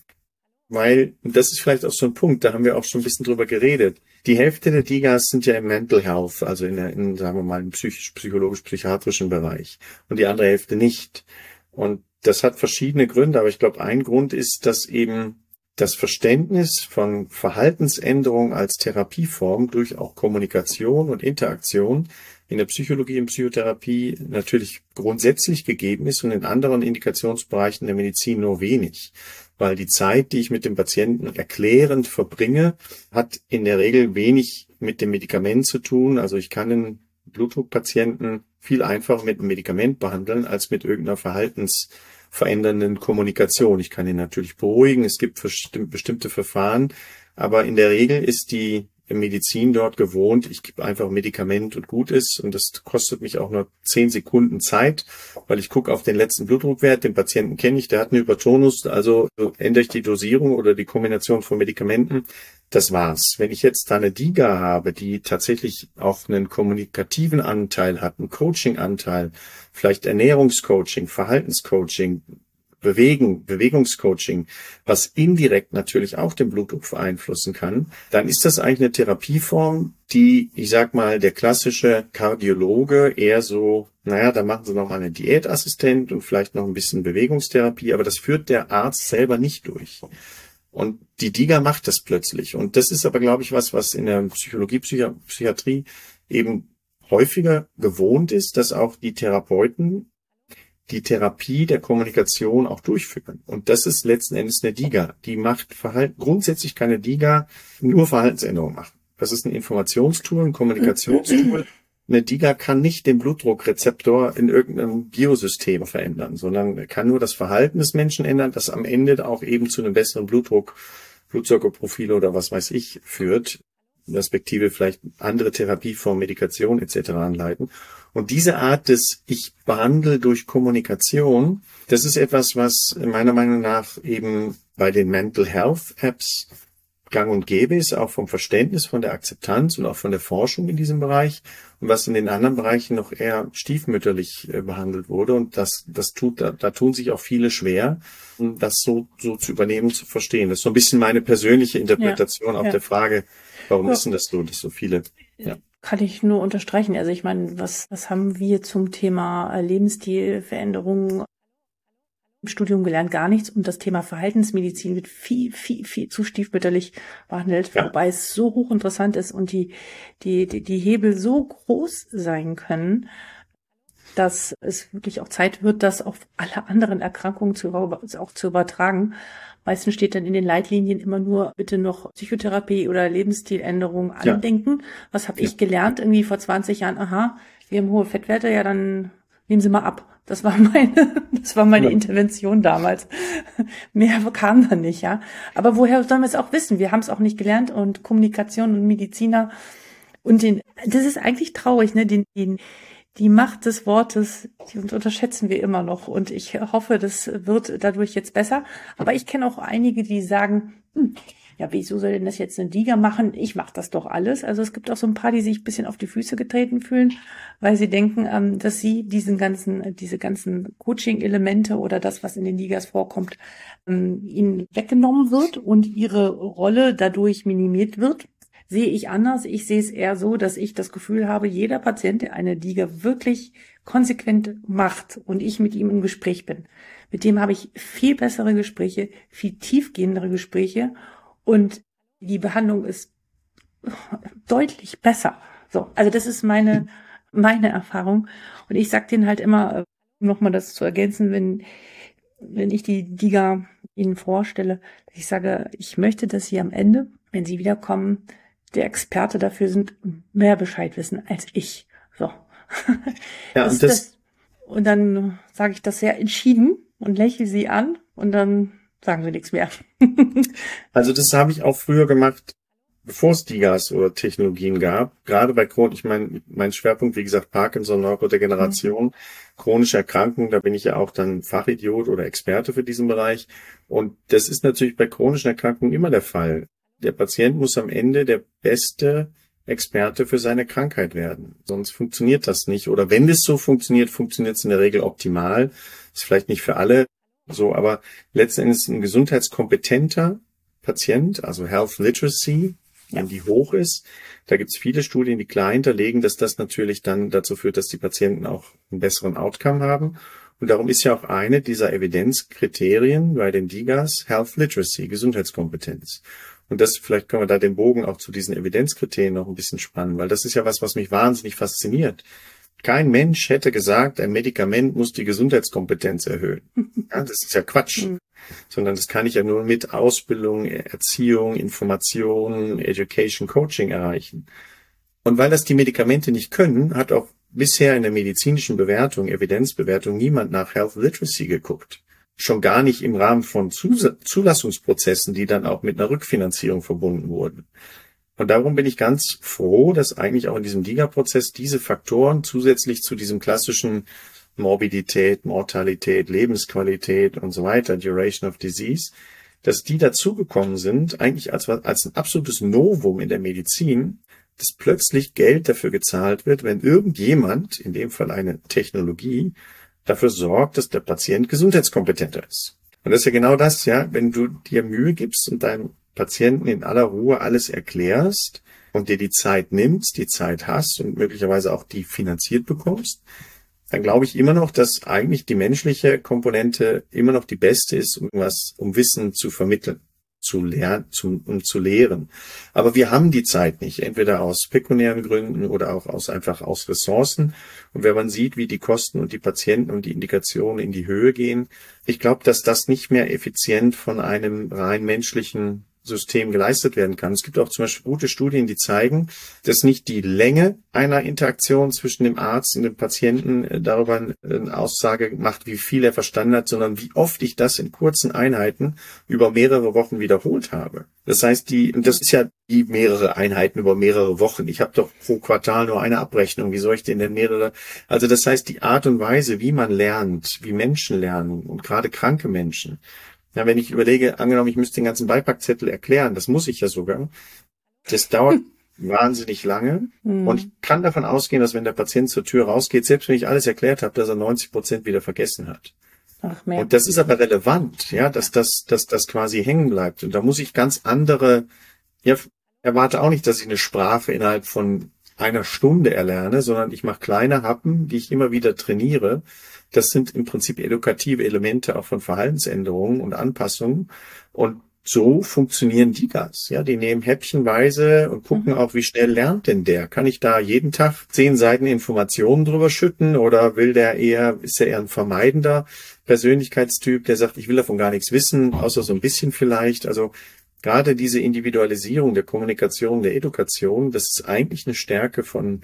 Speaker 2: Weil, und das ist vielleicht auch so ein Punkt, da haben wir auch schon ein bisschen drüber geredet, die Hälfte der Digas sind ja im Mental Health, also in, in sagen wir mal, im psychisch-psychologisch-psychiatrischen Bereich und die andere Hälfte nicht. Und das hat verschiedene Gründe, aber ich glaube, ein Grund ist, dass eben das Verständnis von Verhaltensänderung als Therapieform durch auch Kommunikation und Interaktion in der Psychologie und Psychotherapie natürlich grundsätzlich gegeben ist und in anderen Indikationsbereichen der Medizin nur wenig weil die Zeit, die ich mit dem Patienten erklärend verbringe, hat in der Regel wenig mit dem Medikament zu tun. Also ich kann einen Blutdruckpatienten viel einfacher mit einem Medikament behandeln als mit irgendeiner verhaltensverändernden Kommunikation. Ich kann ihn natürlich beruhigen. Es gibt bestimmte Verfahren, aber in der Regel ist die Medizin dort gewohnt. Ich gebe einfach Medikament und gut ist. Und das kostet mich auch nur zehn Sekunden Zeit, weil ich gucke auf den letzten Blutdruckwert. Den Patienten kenne ich, der hat einen Hypertonus. Also ändere ich die Dosierung oder die Kombination von Medikamenten. Das war's. Wenn ich jetzt da eine DIGA habe, die tatsächlich auch einen kommunikativen Anteil hat, einen Coaching-Anteil, vielleicht Ernährungscoaching, Verhaltenscoaching, Bewegen, Bewegungscoaching, was indirekt natürlich auch den Blutdruck beeinflussen kann, dann ist das eigentlich eine Therapieform, die, ich sag mal, der klassische Kardiologe eher so, naja, da machen sie noch mal eine Diätassistent und vielleicht noch ein bisschen Bewegungstherapie, aber das führt der Arzt selber nicht durch. Und die DIGA macht das plötzlich. Und das ist aber, glaube ich, was, was in der Psychologie, Psychiatrie eben häufiger gewohnt ist, dass auch die Therapeuten die Therapie der Kommunikation auch durchführen. Und das ist letzten Endes eine DIGA. Die macht Verhalten, grundsätzlich keine DIGA nur Verhaltensänderungen machen. Das ist ein Informationstool, ein Kommunikationstool. Eine DIGA kann nicht den Blutdruckrezeptor in irgendeinem Biosystem verändern, sondern kann nur das Verhalten des Menschen ändern, das am Ende auch eben zu einem besseren Blutdruck, Blutzuckerprofil oder was weiß ich führt, respektive vielleicht andere Therapieformen, Medikation etc. anleiten. Und diese Art des Ich behandle durch Kommunikation, das ist etwas, was meiner Meinung nach eben bei den Mental Health Apps gang und gäbe ist, auch vom Verständnis, von der Akzeptanz und auch von der Forschung in diesem Bereich und was in den anderen Bereichen noch eher stiefmütterlich äh, behandelt wurde. Und das, das tut, da, da tun sich auch viele schwer, das so, so zu übernehmen, zu verstehen. Das ist so ein bisschen meine persönliche Interpretation ja, auf ja. der Frage, warum ja. ist denn das so, dass so viele,
Speaker 1: ja. Kann ich nur unterstreichen. Also ich meine, was, was haben wir zum Thema Lebensstilveränderungen im Studium gelernt? Gar nichts. Und das Thema Verhaltensmedizin wird viel, viel, viel zu stiefmütterlich behandelt, ja. wobei es so hochinteressant ist und die, die, die, die Hebel so groß sein können, dass es wirklich auch Zeit wird, das auf alle anderen Erkrankungen zu, auch zu übertragen. Meistens steht dann in den Leitlinien immer nur bitte noch Psychotherapie oder Lebensstiländerung andenken. Ja. Was habe ja. ich gelernt irgendwie vor 20 Jahren? Aha, wir haben hohe Fettwerte, ja dann nehmen Sie mal ab. Das war meine, das war meine ja. Intervention damals. Mehr kam dann nicht, ja. Aber woher sollen wir es auch wissen? Wir haben es auch nicht gelernt und Kommunikation und Mediziner und den, das ist eigentlich traurig, ne, den, den, die Macht des Wortes, die unterschätzen wir immer noch. Und ich hoffe, das wird dadurch jetzt besser. Aber ich kenne auch einige, die sagen, hm, ja, wieso soll denn das jetzt eine Liga machen? Ich mache das doch alles. Also es gibt auch so ein paar, die sich ein bisschen auf die Füße getreten fühlen, weil sie denken, ähm, dass sie diesen ganzen, diese ganzen Coaching-Elemente oder das, was in den Ligas vorkommt, ähm, ihnen weggenommen wird und ihre Rolle dadurch minimiert wird sehe ich anders. Ich sehe es eher so, dass ich das Gefühl habe, jeder Patient, der eine Liga wirklich konsequent macht und ich mit ihm im Gespräch bin, mit dem habe ich viel bessere Gespräche, viel tiefgehendere Gespräche und die Behandlung ist deutlich besser. So, also das ist meine meine Erfahrung und ich sag denen halt immer, um nochmal das zu ergänzen, wenn wenn ich die Liga ihnen vorstelle, ich sage, ich möchte, dass sie am Ende, wenn sie wiederkommen, der Experte dafür sind, mehr Bescheid wissen als ich. So. Ja, das, und, das, das, und dann sage ich das sehr entschieden und lächle sie an und dann sagen sie nichts mehr.
Speaker 2: also das habe ich auch früher gemacht, bevor es Digas oder Technologien gab, gerade bei Chron, ich meine, mein Schwerpunkt, wie gesagt, Parkinson, Neurodegeneration, mhm. chronische Erkrankungen, da bin ich ja auch dann Fachidiot oder Experte für diesen Bereich. Und das ist natürlich bei chronischen Erkrankungen immer der Fall. Der Patient muss am Ende der beste Experte für seine Krankheit werden. Sonst funktioniert das nicht. Oder wenn es so funktioniert, funktioniert es in der Regel optimal. Ist vielleicht nicht für alle so, aber letztendlich ein gesundheitskompetenter Patient, also Health Literacy, wenn die hoch ist. Da gibt es viele Studien, die klar hinterlegen, dass das natürlich dann dazu führt, dass die Patienten auch einen besseren Outcome haben. Und darum ist ja auch eine dieser Evidenzkriterien bei den DIGAs Health Literacy, Gesundheitskompetenz. Und das, vielleicht können wir da den Bogen auch zu diesen Evidenzkriterien noch ein bisschen spannen, weil das ist ja was, was mich wahnsinnig fasziniert. Kein Mensch hätte gesagt, ein Medikament muss die Gesundheitskompetenz erhöhen. Ja, das ist ja Quatsch. Mhm. Sondern das kann ich ja nur mit Ausbildung, Erziehung, Information, Education, Coaching erreichen. Und weil das die Medikamente nicht können, hat auch bisher in der medizinischen Bewertung, Evidenzbewertung niemand nach Health Literacy geguckt schon gar nicht im Rahmen von Zulassungsprozessen, die dann auch mit einer Rückfinanzierung verbunden wurden. Und darum bin ich ganz froh, dass eigentlich auch in diesem DIGA-Prozess diese Faktoren zusätzlich zu diesem klassischen Morbidität, Mortalität, Lebensqualität und so weiter, Duration of Disease, dass die dazugekommen sind, eigentlich als, als ein absolutes Novum in der Medizin, dass plötzlich Geld dafür gezahlt wird, wenn irgendjemand, in dem Fall eine Technologie, dafür sorgt, dass der Patient gesundheitskompetenter ist. Und das ist ja genau das, ja, wenn du dir Mühe gibst und deinem Patienten in aller Ruhe alles erklärst und dir die Zeit nimmst, die Zeit hast und möglicherweise auch die finanziert bekommst, dann glaube ich immer noch, dass eigentlich die menschliche Komponente immer noch die beste ist, um was, um Wissen zu vermitteln zu lernen, zu, um zu lehren. Aber wir haben die Zeit nicht, entweder aus pekuniären Gründen oder auch aus einfach aus Ressourcen. Und wenn man sieht, wie die Kosten und die Patienten und die Indikationen in die Höhe gehen, ich glaube, dass das nicht mehr effizient von einem rein menschlichen System geleistet werden kann. Es gibt auch zum Beispiel gute Studien, die zeigen, dass nicht die Länge einer Interaktion zwischen dem Arzt und dem Patienten äh, darüber eine Aussage macht, wie viel er verstanden hat, sondern wie oft ich das in kurzen Einheiten über mehrere Wochen wiederholt habe. Das heißt, die, das ist ja die mehrere Einheiten über mehrere Wochen. Ich habe doch pro Quartal nur eine Abrechnung. Wie soll ich denn denn mehrere? Also das heißt, die Art und Weise, wie man lernt, wie Menschen lernen und gerade kranke Menschen, ja, wenn ich überlege, angenommen, ich müsste den ganzen Beipackzettel erklären, das muss ich ja sogar. Das dauert wahnsinnig lange. Mhm. Und ich kann davon ausgehen, dass wenn der Patient zur Tür rausgeht, selbst wenn ich alles erklärt habe, dass er 90 Prozent wieder vergessen hat. Ach. Und das ist aber relevant, ja, dass das, dass das quasi hängen bleibt. Und da muss ich ganz andere, ja, erwarte auch nicht, dass ich eine Sprache innerhalb von einer Stunde erlerne, sondern ich mache kleine Happen, die ich immer wieder trainiere. Das sind im Prinzip edukative Elemente auch von Verhaltensänderungen und Anpassungen. Und so funktionieren die Gas. Ja, die nehmen häppchenweise und gucken mhm. auch, wie schnell lernt denn der? Kann ich da jeden Tag zehn Seiten Informationen drüber schütten oder will der eher, ist er eher ein vermeidender Persönlichkeitstyp, der sagt, ich will davon gar nichts wissen, außer so ein bisschen vielleicht. Also gerade diese Individualisierung der Kommunikation, der Education, das ist eigentlich eine Stärke von,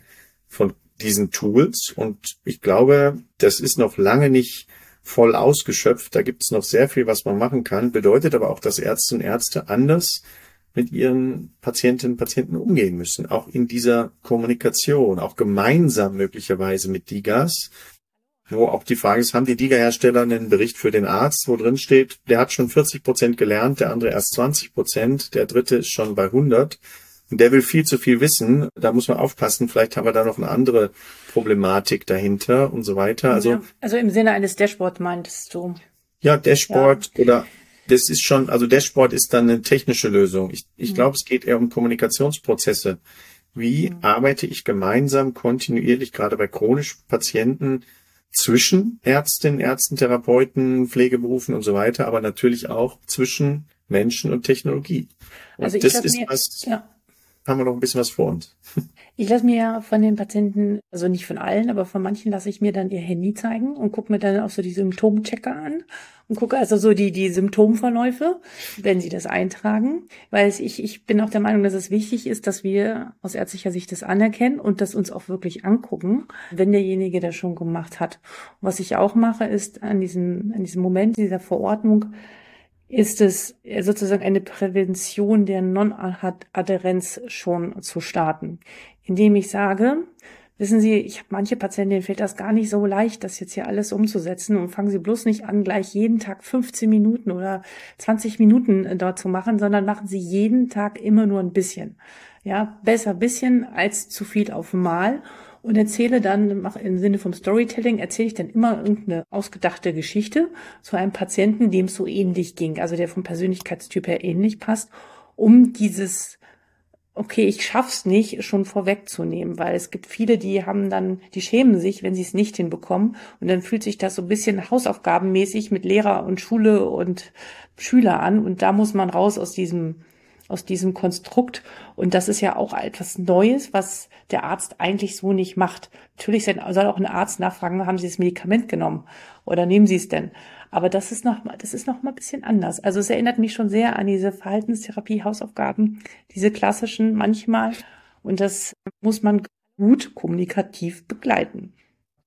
Speaker 2: von diesen Tools. Und ich glaube, das ist noch lange nicht voll ausgeschöpft. Da gibt es noch sehr viel, was man machen kann. Bedeutet aber auch, dass Ärzte und Ärzte anders mit ihren Patientinnen und Patienten umgehen müssen, auch in dieser Kommunikation, auch gemeinsam möglicherweise mit DIGAS, wo auch die Frage ist, haben die Liga-Hersteller einen Bericht für den Arzt, wo drin steht, der hat schon 40 Prozent gelernt, der andere erst 20 Prozent, der dritte ist schon bei 100. Und der will viel zu viel wissen. Da muss man aufpassen. Vielleicht haben wir da noch eine andere Problematik dahinter und so weiter. Also, ja,
Speaker 1: also im Sinne eines Dashboard meintest du?
Speaker 2: Ja, Dashboard ja. oder das ist schon, also Dashboard ist dann eine technische Lösung. Ich, ich mhm. glaube, es geht eher um Kommunikationsprozesse. Wie mhm. arbeite ich gemeinsam kontinuierlich, gerade bei chronischen Patienten, zwischen Ärztinnen, Ärzten, Therapeuten, Pflegeberufen und so weiter, aber natürlich auch zwischen Menschen und Technologie. Und also das ist mir, was, ja. Haben wir noch ein bisschen was vor uns.
Speaker 1: Ich lasse mir ja von den Patienten, also nicht von allen, aber von manchen lasse ich mir dann ihr Handy zeigen und gucke mir dann auch so die Symptomchecker an und gucke also so die, die Symptomverläufe, wenn sie das eintragen. Weil ich, ich bin auch der Meinung, dass es wichtig ist, dass wir aus ärztlicher Sicht das anerkennen und das uns auch wirklich angucken, wenn derjenige das schon gemacht hat. was ich auch mache, ist an diesem, an diesem Moment dieser Verordnung ist es sozusagen eine Prävention der Non-Adherenz schon zu starten, indem ich sage, wissen Sie, ich habe manche Patienten, denen fällt das gar nicht so leicht, das jetzt hier alles umzusetzen und fangen Sie bloß nicht an, gleich jeden Tag 15 Minuten oder 20 Minuten äh, dort zu machen, sondern machen Sie jeden Tag immer nur ein bisschen. Ja, besser bisschen als zu viel auf Mal und erzähle dann, im Sinne vom Storytelling, erzähle ich dann immer irgendeine ausgedachte Geschichte zu einem Patienten, dem es so ähnlich ging, also der vom Persönlichkeitstyp her ähnlich passt, um dieses okay, ich schaff's nicht, schon vorwegzunehmen, weil es gibt viele, die haben dann, die schämen sich, wenn sie es nicht hinbekommen. Und dann fühlt sich das so ein bisschen hausaufgabenmäßig mit Lehrer und Schule und Schüler an. Und da muss man raus aus diesem aus diesem Konstrukt. Und das ist ja auch etwas Neues, was der Arzt eigentlich so nicht macht. Natürlich soll auch ein Arzt nachfragen, haben Sie das Medikament genommen oder nehmen Sie es denn? Aber das ist noch mal, das ist noch mal ein bisschen anders. Also es erinnert mich schon sehr an diese Verhaltenstherapie, Hausaufgaben, diese klassischen manchmal. Und das muss man gut kommunikativ begleiten.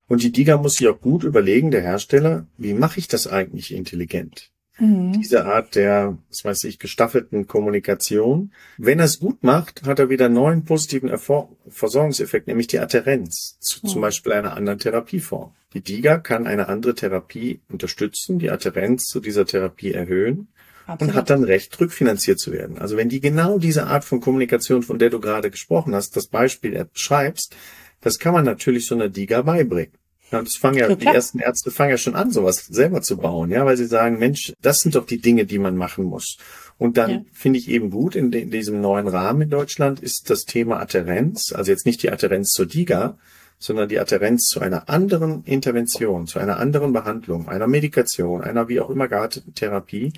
Speaker 2: Und die DIGA muss sich auch gut überlegen, der Hersteller, wie mache ich das eigentlich intelligent? Mhm. Diese Art der, was weiß ich, gestaffelten Kommunikation. Wenn er es gut macht, hat er wieder einen neuen positiven Erfor Versorgungseffekt, nämlich die Adherenz zu mhm. zum Beispiel einer anderen Therapieform. Die DIGA kann eine andere Therapie unterstützen, die Adherenz zu dieser Therapie erhöhen Absolut. und hat dann Recht, rückfinanziert zu werden. Also wenn die genau diese Art von Kommunikation, von der du gerade gesprochen hast, das Beispiel beschreibst, das kann man natürlich so einer DIGA beibringen. Ja, das fangen ja, die ersten Ärzte fangen ja schon an, sowas selber zu bauen, ja, weil sie sagen, Mensch, das sind doch die Dinge, die man machen muss. Und dann ja. finde ich eben gut, in, in, diesem neuen Rahmen in Deutschland ist das Thema Adherenz, also jetzt nicht die Adherenz zur DIGA, sondern die Adherenz zu einer anderen Intervention, zu einer anderen Behandlung, einer Medikation, einer wie auch immer gearteten Therapie,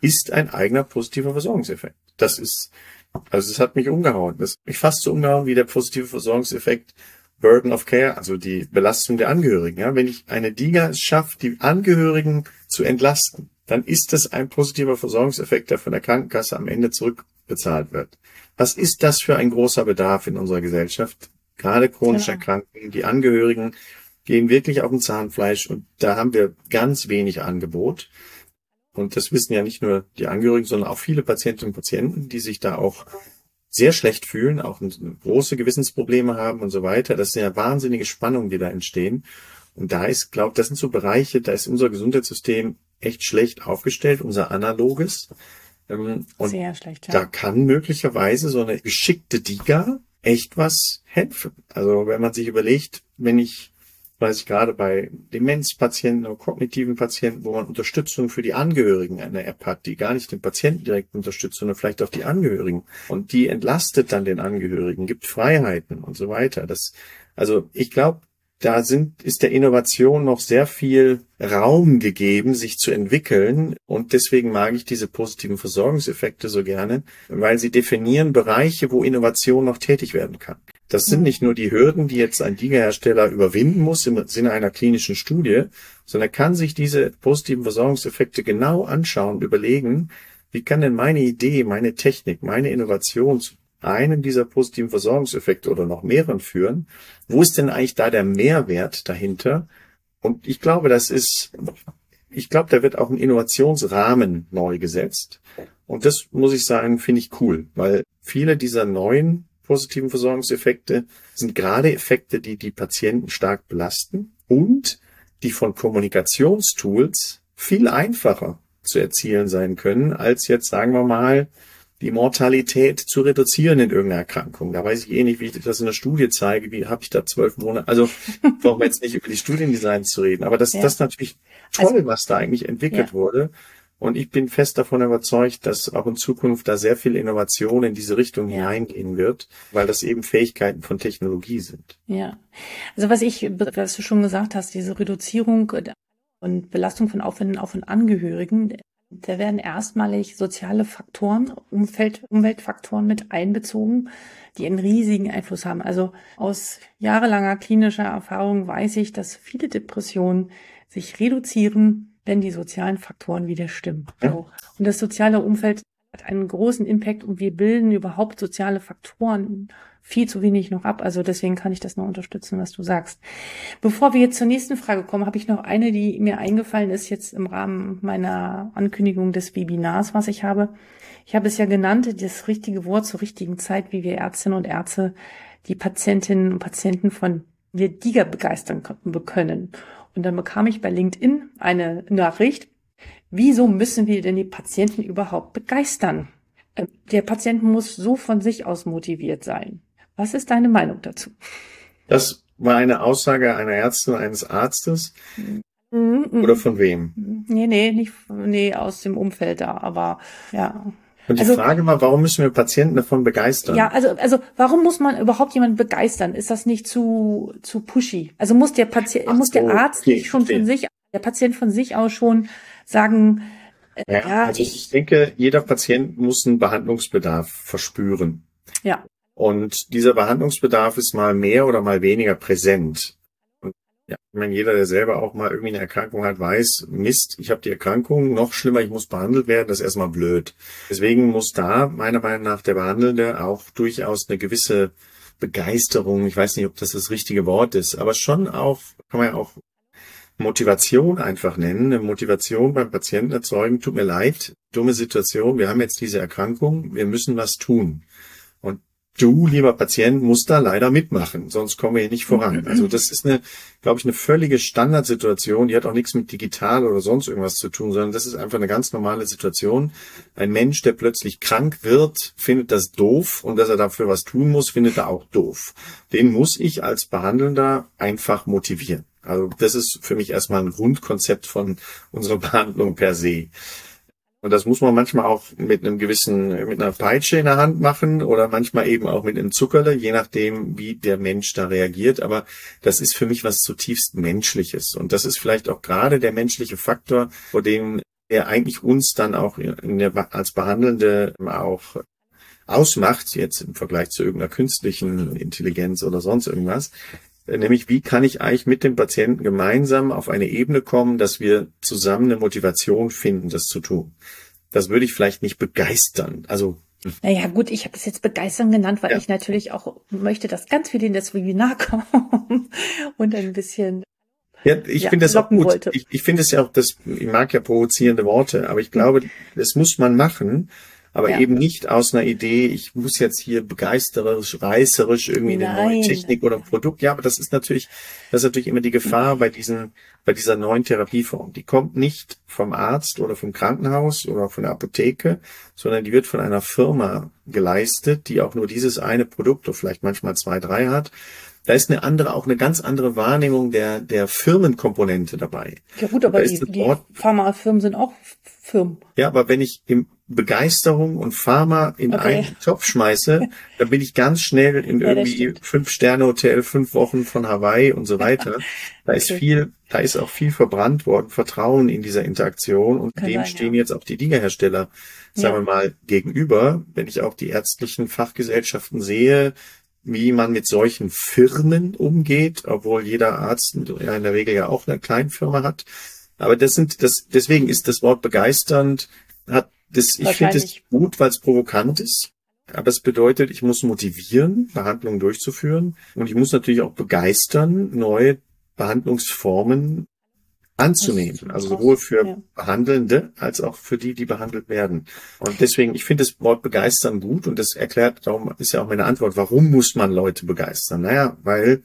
Speaker 2: ist ein eigener positiver Versorgungseffekt. Das ist, also es hat mich umgehauen. Das mich fast so umgehauen wie der positive Versorgungseffekt Burden of Care, also die Belastung der Angehörigen. Ja, wenn ich eine DIGA es schaffe, die Angehörigen zu entlasten, dann ist das ein positiver Versorgungseffekt, der von der Krankenkasse am Ende zurückbezahlt wird. Was ist das für ein großer Bedarf in unserer Gesellschaft? Gerade chronisch genau. Erkrankten, die Angehörigen gehen wirklich auf dem Zahnfleisch und da haben wir ganz wenig Angebot. Und das wissen ja nicht nur die Angehörigen, sondern auch viele Patientinnen und Patienten, die sich da auch sehr schlecht fühlen, auch große Gewissensprobleme haben und so weiter. Das sind ja wahnsinnige Spannungen, die da entstehen. Und da ist, glaube das sind so Bereiche, da ist unser Gesundheitssystem echt schlecht aufgestellt, unser analoges. Ähm, und Sehr schlecht, ja. da kann möglicherweise so eine geschickte Diga echt was helfen. Also wenn man sich überlegt, wenn ich weiß ich gerade bei Demenzpatienten oder kognitiven Patienten, wo man Unterstützung für die Angehörigen eine App hat, die gar nicht den Patienten direkt unterstützt, sondern vielleicht auch die Angehörigen. Und die entlastet dann den Angehörigen, gibt Freiheiten und so weiter. Das, also ich glaube, da sind, ist der Innovation noch sehr viel Raum gegeben, sich zu entwickeln. Und deswegen mag ich diese positiven Versorgungseffekte so gerne, weil sie definieren Bereiche, wo Innovation noch tätig werden kann. Das sind nicht nur die Hürden, die jetzt ein Ligahersteller überwinden muss im Sinne einer klinischen Studie, sondern er kann sich diese positiven Versorgungseffekte genau anschauen und überlegen, wie kann denn meine Idee, meine Technik, meine Innovation zu einem dieser positiven Versorgungseffekte oder noch mehreren führen? Wo ist denn eigentlich da der Mehrwert dahinter? Und ich glaube, das ist, ich glaube, da wird auch ein Innovationsrahmen neu gesetzt. Und das muss ich sagen, finde ich cool, weil viele dieser neuen positiven Versorgungseffekte sind gerade Effekte, die die Patienten stark belasten und die von Kommunikationstools viel einfacher zu erzielen sein können, als jetzt, sagen wir mal, die Mortalität zu reduzieren in irgendeiner Erkrankung. Da weiß ich eh nicht, wie ich das in der Studie zeige, wie habe ich da zwölf Monate. Also brauchen wir jetzt nicht über die Studiendesigns zu reden. Aber das, ja. das ist natürlich toll, also, was da eigentlich entwickelt ja. wurde. Und ich bin fest davon überzeugt, dass auch in Zukunft da sehr viel Innovation in diese Richtung ja. hineingehen wird, weil das eben Fähigkeiten von Technologie sind.
Speaker 1: Ja. Also was ich, was du schon gesagt hast, diese Reduzierung und Belastung von Aufwänden auch von Angehörigen, da werden erstmalig soziale Faktoren, Umfeld, Umweltfaktoren mit einbezogen, die einen riesigen Einfluss haben. Also aus jahrelanger klinischer Erfahrung weiß ich, dass viele Depressionen sich reduzieren, wenn die sozialen Faktoren wieder stimmen. Ja. Und das soziale Umfeld hat einen großen Impact und wir bilden überhaupt soziale Faktoren viel zu wenig noch ab. Also deswegen kann ich das nur unterstützen, was du sagst. Bevor wir jetzt zur nächsten Frage kommen, habe ich noch eine, die mir eingefallen ist jetzt im Rahmen meiner Ankündigung des Webinars, was ich habe. Ich habe es ja genannt, das richtige Wort zur richtigen Zeit, wie wir Ärztinnen und Ärzte die Patientinnen und Patienten von Diga begeistern können. Und dann bekam ich bei LinkedIn eine Nachricht, wieso müssen wir denn die Patienten überhaupt begeistern? Äh, der Patient muss so von sich aus motiviert sein. Was ist deine Meinung dazu?
Speaker 2: Das war eine Aussage einer Ärztin, eines Arztes. Mhm, Oder von wem?
Speaker 1: Nee, nee, nicht, nee, aus dem Umfeld da, aber ja.
Speaker 2: Und die also, Frage war, warum müssen wir Patienten davon begeistern?
Speaker 1: Ja, also, also, warum muss man überhaupt jemanden begeistern? Ist das nicht zu, zu pushy? Also muss der Patient, Ach muss der Arzt okay, nicht schon okay. von sich, der Patient von sich aus schon sagen,
Speaker 2: äh, ja, ja, also ich denke, jeder Patient muss einen Behandlungsbedarf verspüren.
Speaker 1: Ja.
Speaker 2: Und dieser Behandlungsbedarf ist mal mehr oder mal weniger präsent. Ja, ich meine, jeder, der selber auch mal irgendwie eine Erkrankung hat, weiß, Mist, ich habe die Erkrankung, noch schlimmer, ich muss behandelt werden, das ist erstmal blöd. Deswegen muss da meiner Meinung nach der Behandelnde auch durchaus eine gewisse Begeisterung, ich weiß nicht, ob das das richtige Wort ist, aber schon auch, kann man ja auch Motivation einfach nennen, eine Motivation beim Patienten erzeugen, tut mir leid, dumme Situation, wir haben jetzt diese Erkrankung, wir müssen was tun. Du, lieber Patient, musst da leider mitmachen, sonst kommen wir hier nicht voran. Also das ist eine, glaube ich, eine völlige Standardsituation. Die hat auch nichts mit digital oder sonst irgendwas zu tun, sondern das ist einfach eine ganz normale Situation. Ein Mensch, der plötzlich krank wird, findet das doof und dass er dafür was tun muss, findet er auch doof. Den muss ich als Behandelnder einfach motivieren. Also das ist für mich erstmal ein Grundkonzept von unserer Behandlung per se. Und das muss man manchmal auch mit einem gewissen, mit einer Peitsche in der Hand machen oder manchmal eben auch mit einem Zuckerle, je nachdem, wie der Mensch da reagiert. Aber das ist für mich was zutiefst Menschliches. Und das ist vielleicht auch gerade der menschliche Faktor, vor dem er eigentlich uns dann auch der, als Behandelnde auch ausmacht, jetzt im Vergleich zu irgendeiner künstlichen Intelligenz oder sonst irgendwas, nämlich wie kann ich eigentlich mit dem Patienten gemeinsam auf eine Ebene kommen, dass wir zusammen eine Motivation finden, das zu tun. Das würde ich vielleicht nicht begeistern. Also
Speaker 1: naja, gut, ich habe es jetzt begeistern genannt, weil ja. ich natürlich auch möchte, dass ganz viele in das Webinar kommen und ein bisschen
Speaker 2: ja, ich ja, finde das auch gut. Wollte. Ich, ich finde es ja auch, das, ich mag ja provozierende Worte, aber ich glaube, das muss man machen, aber ja. eben nicht aus einer Idee, ich muss jetzt hier begeisterisch, reißerisch irgendwie Nein. eine neue Technik oder Produkt. Ja, aber das ist natürlich, das ist natürlich immer die Gefahr bei diesen, bei dieser neuen Therapieform. Die kommt nicht vom Arzt oder vom Krankenhaus oder von der Apotheke, sondern die wird von einer Firma geleistet, die auch nur dieses eine Produkt oder vielleicht manchmal zwei, drei hat. Da ist eine andere, auch eine ganz andere Wahrnehmung der, der Firmenkomponente dabei.
Speaker 1: Ja gut, aber die, die Pharmafirmen sind auch Firmen.
Speaker 2: Ja, aber wenn ich im Begeisterung und Pharma in okay. einen Topf schmeiße, dann bin ich ganz schnell in ja, irgendwie fünf Sterne Hotel, fünf Wochen von Hawaii und so weiter. Da ist viel, da ist auch viel verbrannt worden, Vertrauen in dieser Interaktion und Kann dem sein, stehen ja. jetzt auch die Ligahersteller, sagen ja. wir mal, gegenüber. Wenn ich auch die ärztlichen Fachgesellschaften sehe, wie man mit solchen Firmen umgeht, obwohl jeder Arzt in der Regel ja auch eine Kleinfirma hat. Aber das sind, das, deswegen ist das Wort begeisternd, hat das, ich finde es gut, weil es provokant ist. Aber es bedeutet, ich muss motivieren, Behandlungen durchzuführen. Und ich muss natürlich auch begeistern, neue Behandlungsformen anzunehmen. Also sowohl für ja. Behandelnde als auch für die, die behandelt werden. Und deswegen, ich finde das Wort begeistern gut und das erklärt, darum ist ja auch meine Antwort, warum muss man Leute begeistern? Naja, weil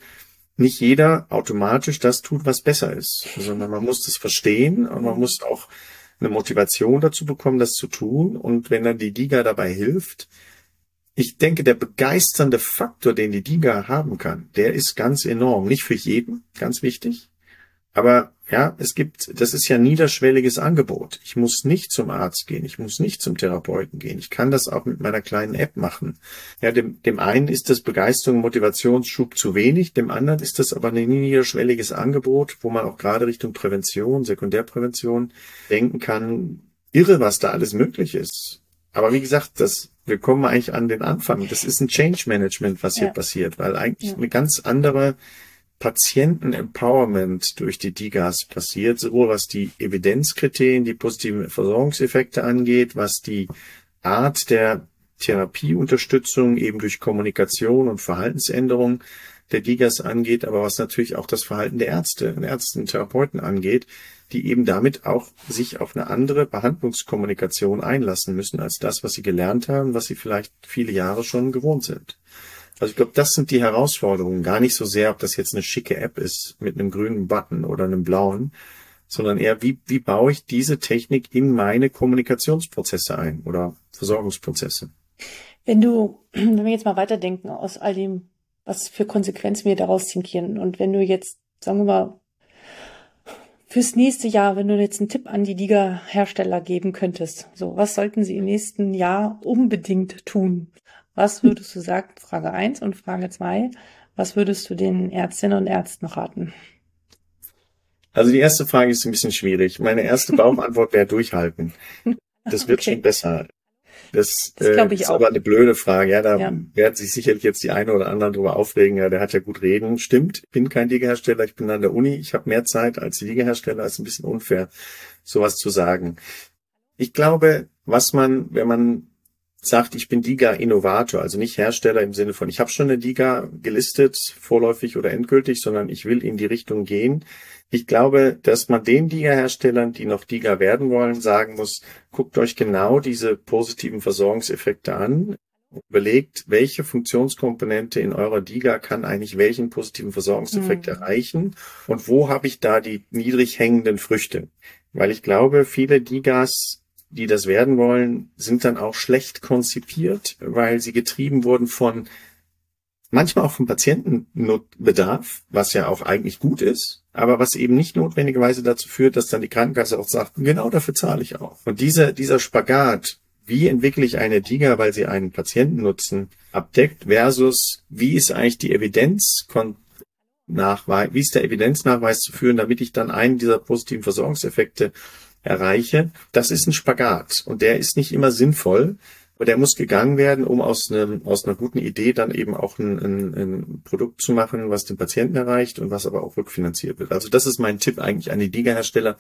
Speaker 2: nicht jeder automatisch das tut, was besser ist, sondern man muss das verstehen und man muss auch eine Motivation dazu bekommen, das zu tun. Und wenn dann die Liga dabei hilft, ich denke, der begeisternde Faktor, den die Liga haben kann, der ist ganz enorm. Nicht für jeden, ganz wichtig. Aber ja, es gibt, das ist ja niederschwelliges Angebot. Ich muss nicht zum Arzt gehen, ich muss nicht zum Therapeuten gehen. Ich kann das auch mit meiner kleinen App machen. Ja, dem, dem einen ist das Begeisterung, Motivationsschub zu wenig, dem anderen ist das aber ein niederschwelliges Angebot, wo man auch gerade Richtung Prävention, Sekundärprävention denken kann. Irre, was da alles möglich ist. Aber wie gesagt, das, wir kommen eigentlich an den Anfang. Das ist ein Change Management, was hier ja. passiert, weil eigentlich ja. eine ganz andere Patienten-Empowerment durch die DIGAS passiert, sowohl was die Evidenzkriterien, die positiven Versorgungseffekte angeht, was die Art der Therapieunterstützung eben durch Kommunikation und Verhaltensänderung der Digas angeht, aber was natürlich auch das Verhalten der Ärzte und Ärzte und Therapeuten angeht, die eben damit auch sich auf eine andere Behandlungskommunikation einlassen müssen als das, was sie gelernt haben, was sie vielleicht viele Jahre schon gewohnt sind. Also ich glaube, das sind die Herausforderungen. Gar nicht so sehr, ob das jetzt eine schicke App ist mit einem grünen Button oder einem blauen, sondern eher, wie, wie baue ich diese Technik in meine Kommunikationsprozesse ein oder Versorgungsprozesse.
Speaker 1: Wenn du, wenn wir jetzt mal weiterdenken aus all dem, was für Konsequenzen wir daraus ziehen können und wenn du jetzt, sagen wir mal, fürs nächste Jahr, wenn du jetzt einen Tipp an die Liga-Hersteller geben könntest, so, was sollten sie im nächsten Jahr unbedingt tun? Was würdest du sagen, Frage eins und Frage zwei, was würdest du den Ärztinnen und Ärzten raten?
Speaker 2: Also die erste Frage ist ein bisschen schwierig. Meine erste Bauchantwort wäre durchhalten. Das wird okay. schon besser. Das, das äh, ist auch. aber eine blöde Frage. Ja, da ja. werden sich sicherlich jetzt die eine oder anderen drüber aufregen. Ja, der hat ja gut reden. Stimmt, ich bin kein Ligahersteller, ich bin an der Uni. Ich habe mehr Zeit als die Ligahersteller. Ist ein bisschen unfair, sowas zu sagen. Ich glaube, was man, wenn man sagt, ich bin Liga-Innovator, also nicht Hersteller im Sinne von, ich habe schon eine Liga gelistet, vorläufig oder endgültig, sondern ich will in die Richtung gehen. Ich glaube, dass man den Liga-Herstellern, die noch Liga werden wollen, sagen muss, guckt euch genau diese positiven Versorgungseffekte an. Überlegt, welche Funktionskomponente in eurer Liga kann eigentlich welchen positiven Versorgungseffekt mhm. erreichen und wo habe ich da die niedrig hängenden Früchte. Weil ich glaube, viele Ligas die das werden wollen, sind dann auch schlecht konzipiert, weil sie getrieben wurden von manchmal auch vom Patientenbedarf, was ja auch eigentlich gut ist, aber was eben nicht notwendigerweise dazu führt, dass dann die Krankenkasse auch sagt, genau dafür zahle ich auch. Und dieser, dieser Spagat, wie entwickle ich eine DIGA, weil sie einen Patientennutzen abdeckt, versus wie ist eigentlich die Evidenz Nachweis, wie ist der Evidenznachweis zu führen, damit ich dann einen dieser positiven Versorgungseffekte erreiche, das ist ein Spagat und der ist nicht immer sinnvoll, aber der muss gegangen werden, um aus, einem, aus einer guten Idee dann eben auch ein, ein, ein Produkt zu machen, was den Patienten erreicht und was aber auch rückfinanziert wird. Also das ist mein Tipp eigentlich an die Liga-Hersteller,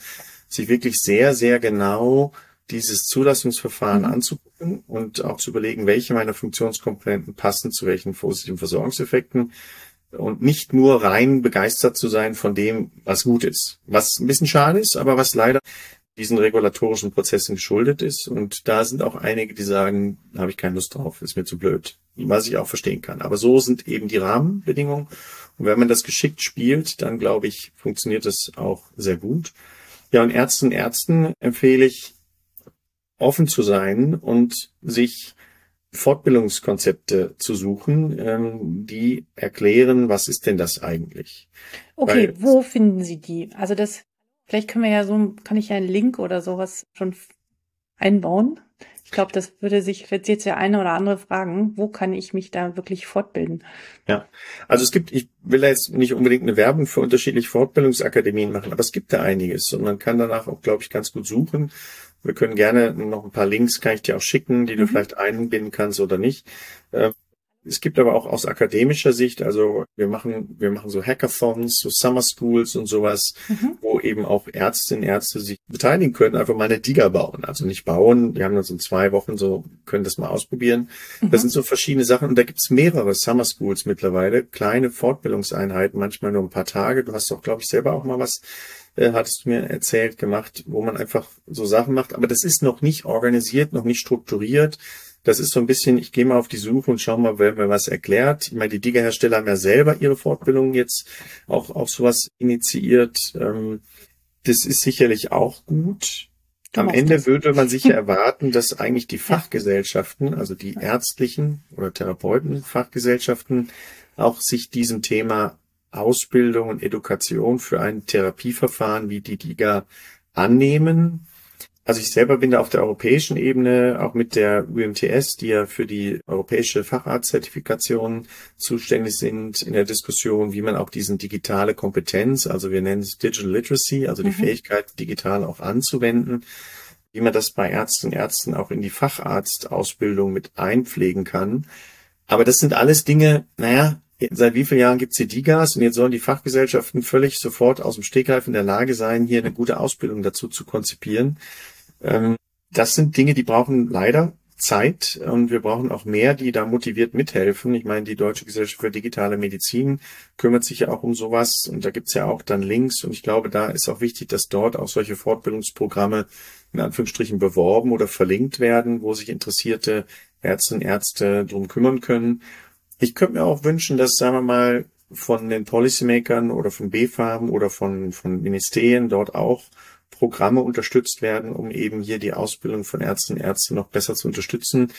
Speaker 2: sich wirklich sehr, sehr genau dieses Zulassungsverfahren mhm. anzugucken und auch zu überlegen, welche meiner Funktionskomponenten passen zu welchen positiven Versorgungseffekten und nicht nur rein begeistert zu sein von dem, was gut ist. Was ein bisschen schade ist, aber was leider diesen regulatorischen Prozessen geschuldet ist. Und da sind auch einige, die sagen, da habe ich keine Lust drauf, ist mir zu blöd. Was ich auch verstehen kann. Aber so sind eben die Rahmenbedingungen. Und wenn man das geschickt spielt, dann glaube ich, funktioniert es auch sehr gut. Ja, und Ärzten Ärzten empfehle ich, offen zu sein und sich Fortbildungskonzepte zu suchen, ähm, die erklären, was ist denn das eigentlich?
Speaker 1: Okay, Weil, wo finden Sie die? Also das Vielleicht können wir ja so, kann ich ja einen Link oder sowas schon einbauen. Ich glaube, das würde sich wird jetzt ja eine oder andere fragen, wo kann ich mich da wirklich fortbilden?
Speaker 2: Ja, also es gibt, ich will jetzt nicht unbedingt eine Werbung für unterschiedliche Fortbildungsakademien machen, aber es gibt da einiges und man kann danach auch, glaube ich, ganz gut suchen. Wir können gerne noch ein paar Links, kann ich dir auch schicken, die du mhm. vielleicht einbinden kannst oder nicht. Es gibt aber auch aus akademischer Sicht, also wir machen, wir machen so Hackathons, so Summer Schools und sowas, mhm. wo eben auch Ärztinnen, Ärzte sich beteiligen können, einfach mal eine Diga bauen. Also nicht bauen, wir haben das in zwei Wochen so, können das mal ausprobieren. Mhm. Das sind so verschiedene Sachen und da gibt's mehrere Summer Schools mittlerweile, kleine Fortbildungseinheiten, manchmal nur ein paar Tage. Du hast doch, glaube ich, selber auch mal was äh, hattest du mir erzählt, gemacht, wo man einfach so Sachen macht. Aber das ist noch nicht organisiert, noch nicht strukturiert. Das ist so ein bisschen, ich gehe mal auf die Suche und schau mal, wer mir was erklärt. Ich meine, die Digger-Hersteller haben ja selber ihre Fortbildungen jetzt auch auf sowas initiiert. Ähm, das ist sicherlich auch gut. Am Ende würde man sicher erwarten, dass eigentlich die Fachgesellschaften, also die ärztlichen oder Therapeutenfachgesellschaften, auch sich diesem Thema Ausbildung und Education für ein Therapieverfahren wie die DIGA annehmen also ich selber bin da auf der europäischen Ebene auch mit der UMTS, die ja für die europäische Facharztzertifikation zuständig sind, in der Diskussion, wie man auch diesen digitale Kompetenz, also wir nennen es Digital Literacy, also die mhm. Fähigkeit, digital auch anzuwenden, wie man das bei Ärzten und Ärzten auch in die Facharztausbildung mit einpflegen kann. Aber das sind alles Dinge, naja, seit wie vielen Jahren gibt's hier DIGAs und jetzt sollen die Fachgesellschaften völlig sofort aus dem Stegreif in der Lage sein, hier eine gute Ausbildung dazu zu konzipieren. Ähm, das sind Dinge, die brauchen leider Zeit und wir brauchen auch mehr, die da motiviert mithelfen. Ich meine, die Deutsche Gesellschaft für digitale Medizin kümmert sich ja auch um sowas und da gibt's ja auch dann Links und ich glaube, da ist auch wichtig, dass dort auch solche Fortbildungsprogramme in Anführungsstrichen beworben oder verlinkt werden, wo sich interessierte Ärztinnen und Ärzte drum kümmern können. Ich könnte mir auch wünschen, dass, sagen wir mal, von den Policymakern oder von BfArM oder von, von Ministerien dort auch Programme unterstützt werden, um eben hier die Ausbildung von Ärztinnen und Ärzten noch besser zu unterstützen.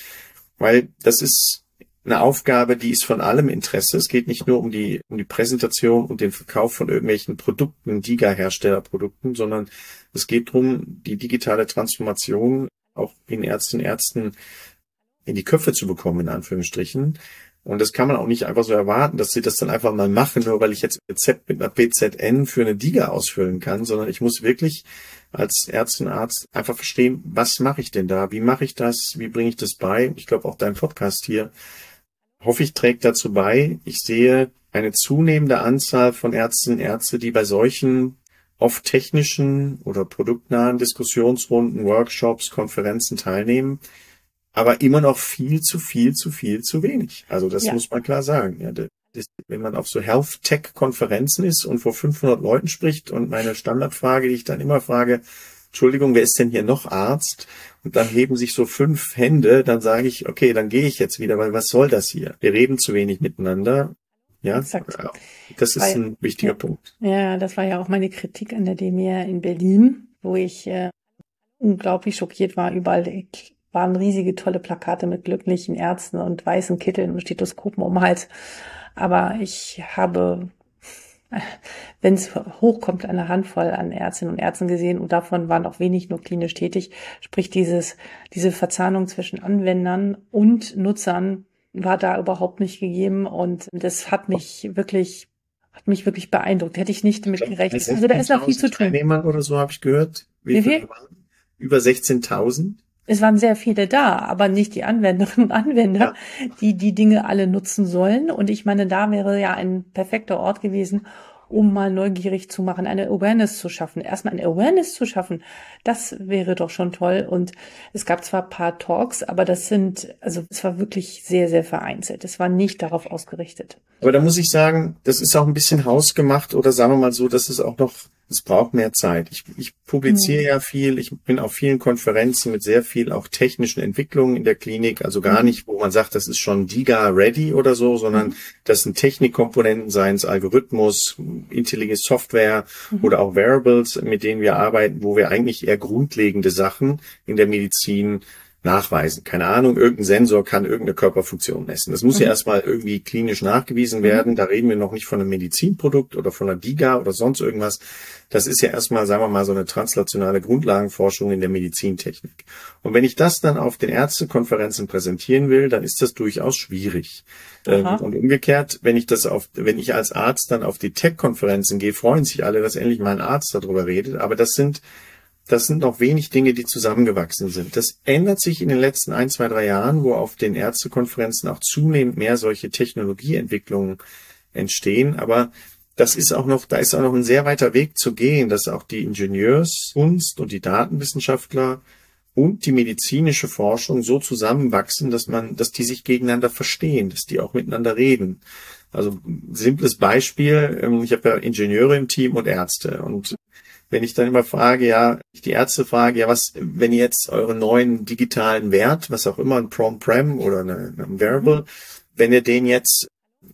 Speaker 2: Weil das ist eine Aufgabe, die ist von allem Interesse. Es geht nicht nur um die, um die Präsentation und den Verkauf von irgendwelchen Produkten, DIGA-Herstellerprodukten, sondern es geht darum, die digitale Transformation auch in Ärztinnen und Ärzten in die Köpfe zu bekommen, in Anführungsstrichen. Und das kann man auch nicht einfach so erwarten, dass sie das dann einfach mal machen, nur weil ich jetzt ein Rezept mit einer PZN für eine DIGA ausfüllen kann, sondern ich muss wirklich als Ärztin, Arzt einfach verstehen, was mache ich denn da? Wie mache ich das? Wie bringe ich das bei? Ich glaube, auch dein Podcast hier, hoffe ich, trägt dazu bei. Ich sehe eine zunehmende Anzahl von Ärztinnen und Ärzte, die bei solchen oft technischen oder produktnahen Diskussionsrunden, Workshops, Konferenzen teilnehmen aber immer noch viel zu viel zu viel zu wenig. Also das ja. muss man klar sagen. Ja, das, wenn man auf so Health Tech Konferenzen ist und vor 500 Leuten spricht und meine Standardfrage, die ich dann immer frage, Entschuldigung, wer ist denn hier noch Arzt? Und dann heben sich so fünf Hände, dann sage ich, okay, dann gehe ich jetzt wieder, weil was soll das hier? Wir reden zu wenig miteinander. Ja, Exakt. das ist weil, ein wichtiger
Speaker 1: ja,
Speaker 2: Punkt.
Speaker 1: Ja, das war ja auch meine Kritik an der DMR in Berlin, wo ich äh, unglaublich schockiert war. Überall waren riesige tolle Plakate mit glücklichen Ärzten und weißen Kitteln und Stethoskopen um Hals. Aber ich habe, wenn es hochkommt, eine Handvoll an Ärztinnen und Ärzten gesehen und davon waren auch wenig nur klinisch tätig. Sprich, dieses, diese Verzahnung zwischen Anwendern und Nutzern war da überhaupt nicht gegeben und das hat mich wirklich hat mich wirklich beeindruckt. Hätte ich nicht damit gerechnet.
Speaker 2: Also da ist noch viel zu tun. Teilnehmern oder so habe ich gehört. Wie, Wie viel? Über 16.000?
Speaker 1: Es waren sehr viele da, aber nicht die Anwenderinnen und Anwender, ja. die die Dinge alle nutzen sollen. Und ich meine, da wäre ja ein perfekter Ort gewesen, um mal neugierig zu machen, eine Awareness zu schaffen. Erstmal eine Awareness zu schaffen, das wäre doch schon toll. Und es gab zwar paar Talks, aber das sind, also es war wirklich sehr, sehr vereinzelt. Es war nicht darauf ausgerichtet.
Speaker 2: Aber da muss ich sagen, das ist auch ein bisschen hausgemacht oder sagen wir mal so, dass es auch noch es braucht mehr Zeit. Ich, ich publiziere mhm. ja viel, ich bin auf vielen Konferenzen mit sehr viel auch technischen Entwicklungen in der Klinik, also gar mhm. nicht, wo man sagt, das ist schon DIGA ready oder so, sondern mhm. das sind Technikkomponenten, seien es Algorithmus, intelligente Software mhm. oder auch Variables, mit denen wir arbeiten, wo wir eigentlich eher grundlegende Sachen in der Medizin nachweisen. Keine Ahnung, irgendein Sensor kann irgendeine Körperfunktion messen. Das muss mhm. ja erstmal irgendwie klinisch nachgewiesen mhm. werden. Da reden wir noch nicht von einem Medizinprodukt oder von einer DIGA oder sonst irgendwas. Das ist ja erstmal, sagen wir mal, so eine translationale Grundlagenforschung in der Medizintechnik. Und wenn ich das dann auf den Ärztekonferenzen präsentieren will, dann ist das durchaus schwierig. Ähm, Aha. Und umgekehrt, wenn ich das auf, wenn ich als Arzt dann auf die Tech-Konferenzen gehe, freuen sich alle, dass endlich mal ein Arzt darüber redet. Aber das sind das sind noch wenig Dinge, die zusammengewachsen sind. Das ändert sich in den letzten ein, zwei, drei Jahren, wo auf den Ärztekonferenzen auch zunehmend mehr solche Technologieentwicklungen entstehen. Aber das ist auch noch, da ist auch noch ein sehr weiter Weg zu gehen, dass auch die Ingenieurskunst und die Datenwissenschaftler und die medizinische Forschung so zusammenwachsen, dass man, dass die sich gegeneinander verstehen, dass die auch miteinander reden. Also simples Beispiel, ähm, ich habe ja Ingenieure im Team und Ärzte und wenn ich dann immer frage, ja, die Ärzte frage, ja, was, wenn ihr jetzt euren neuen digitalen Wert, was auch immer, ein Prom-Prem oder ein Variable, wenn ihr den jetzt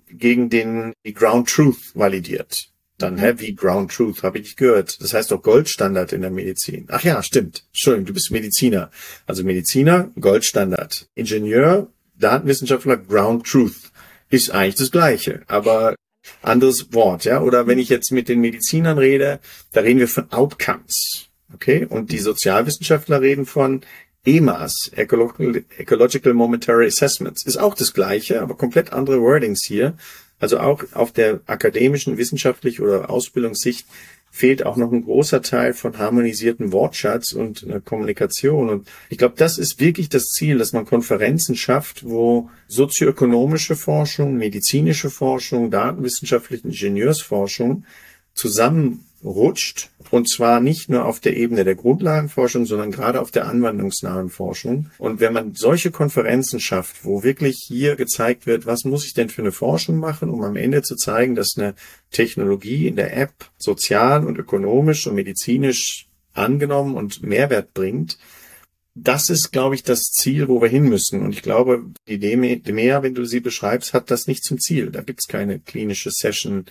Speaker 2: gegen den die Ground Truth validiert, dann Heavy Ground Truth, habe ich nicht gehört. Das heißt doch Goldstandard in der Medizin. Ach ja, stimmt. Entschuldigung, du bist Mediziner. Also Mediziner, Goldstandard. Ingenieur, Datenwissenschaftler, Ground Truth. Ist eigentlich das Gleiche. Aber anderes Wort, ja. Oder wenn ich jetzt mit den Medizinern rede, da reden wir von Outcomes. Okay? Und die Sozialwissenschaftler reden von EMAs, Ecological, Ecological Momentary Assessments. Ist auch das Gleiche, aber komplett andere Wordings hier. Also auch auf der akademischen, wissenschaftlichen oder Ausbildungssicht fehlt auch noch ein großer Teil von harmonisierten Wortschatz und Kommunikation. Und ich glaube, das ist wirklich das Ziel, dass man Konferenzen schafft, wo sozioökonomische Forschung, medizinische Forschung, datenwissenschaftliche Ingenieursforschung zusammen rutscht. Und zwar nicht nur auf der Ebene der Grundlagenforschung, sondern gerade auf der anwendungsnahen Forschung. Und wenn man solche Konferenzen schafft, wo wirklich hier gezeigt wird, was muss ich denn für eine Forschung machen, um am Ende zu zeigen, dass eine Technologie in der App sozial und ökonomisch und medizinisch angenommen und Mehrwert bringt, das ist, glaube ich, das Ziel, wo wir hin müssen. Und ich glaube, die DEMEA, wenn du sie beschreibst, hat das nicht zum Ziel. Da gibt es keine klinische Session,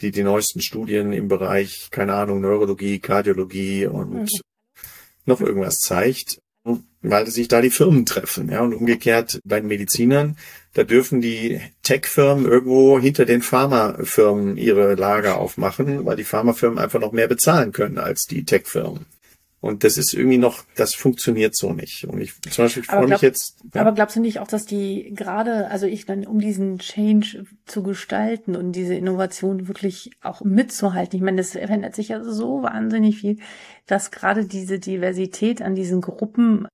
Speaker 2: die die neuesten Studien im Bereich, keine Ahnung, Neurologie, Kardiologie und mhm. noch irgendwas zeigt, weil sich da die Firmen treffen. Ja, und umgekehrt bei den Medizinern, da dürfen die Tech-Firmen irgendwo hinter den Pharmafirmen ihre Lager aufmachen, weil die Pharmafirmen einfach noch mehr bezahlen können als die Tech-Firmen. Und das ist irgendwie noch, das funktioniert so nicht. Und ich zum Beispiel ich freue mich jetzt.
Speaker 1: Ja. Aber glaubst du nicht auch, dass die gerade, also ich dann, um diesen Change zu gestalten und diese Innovation wirklich auch mitzuhalten, ich meine, das verändert sich ja so wahnsinnig viel, dass gerade diese Diversität an diesen Gruppen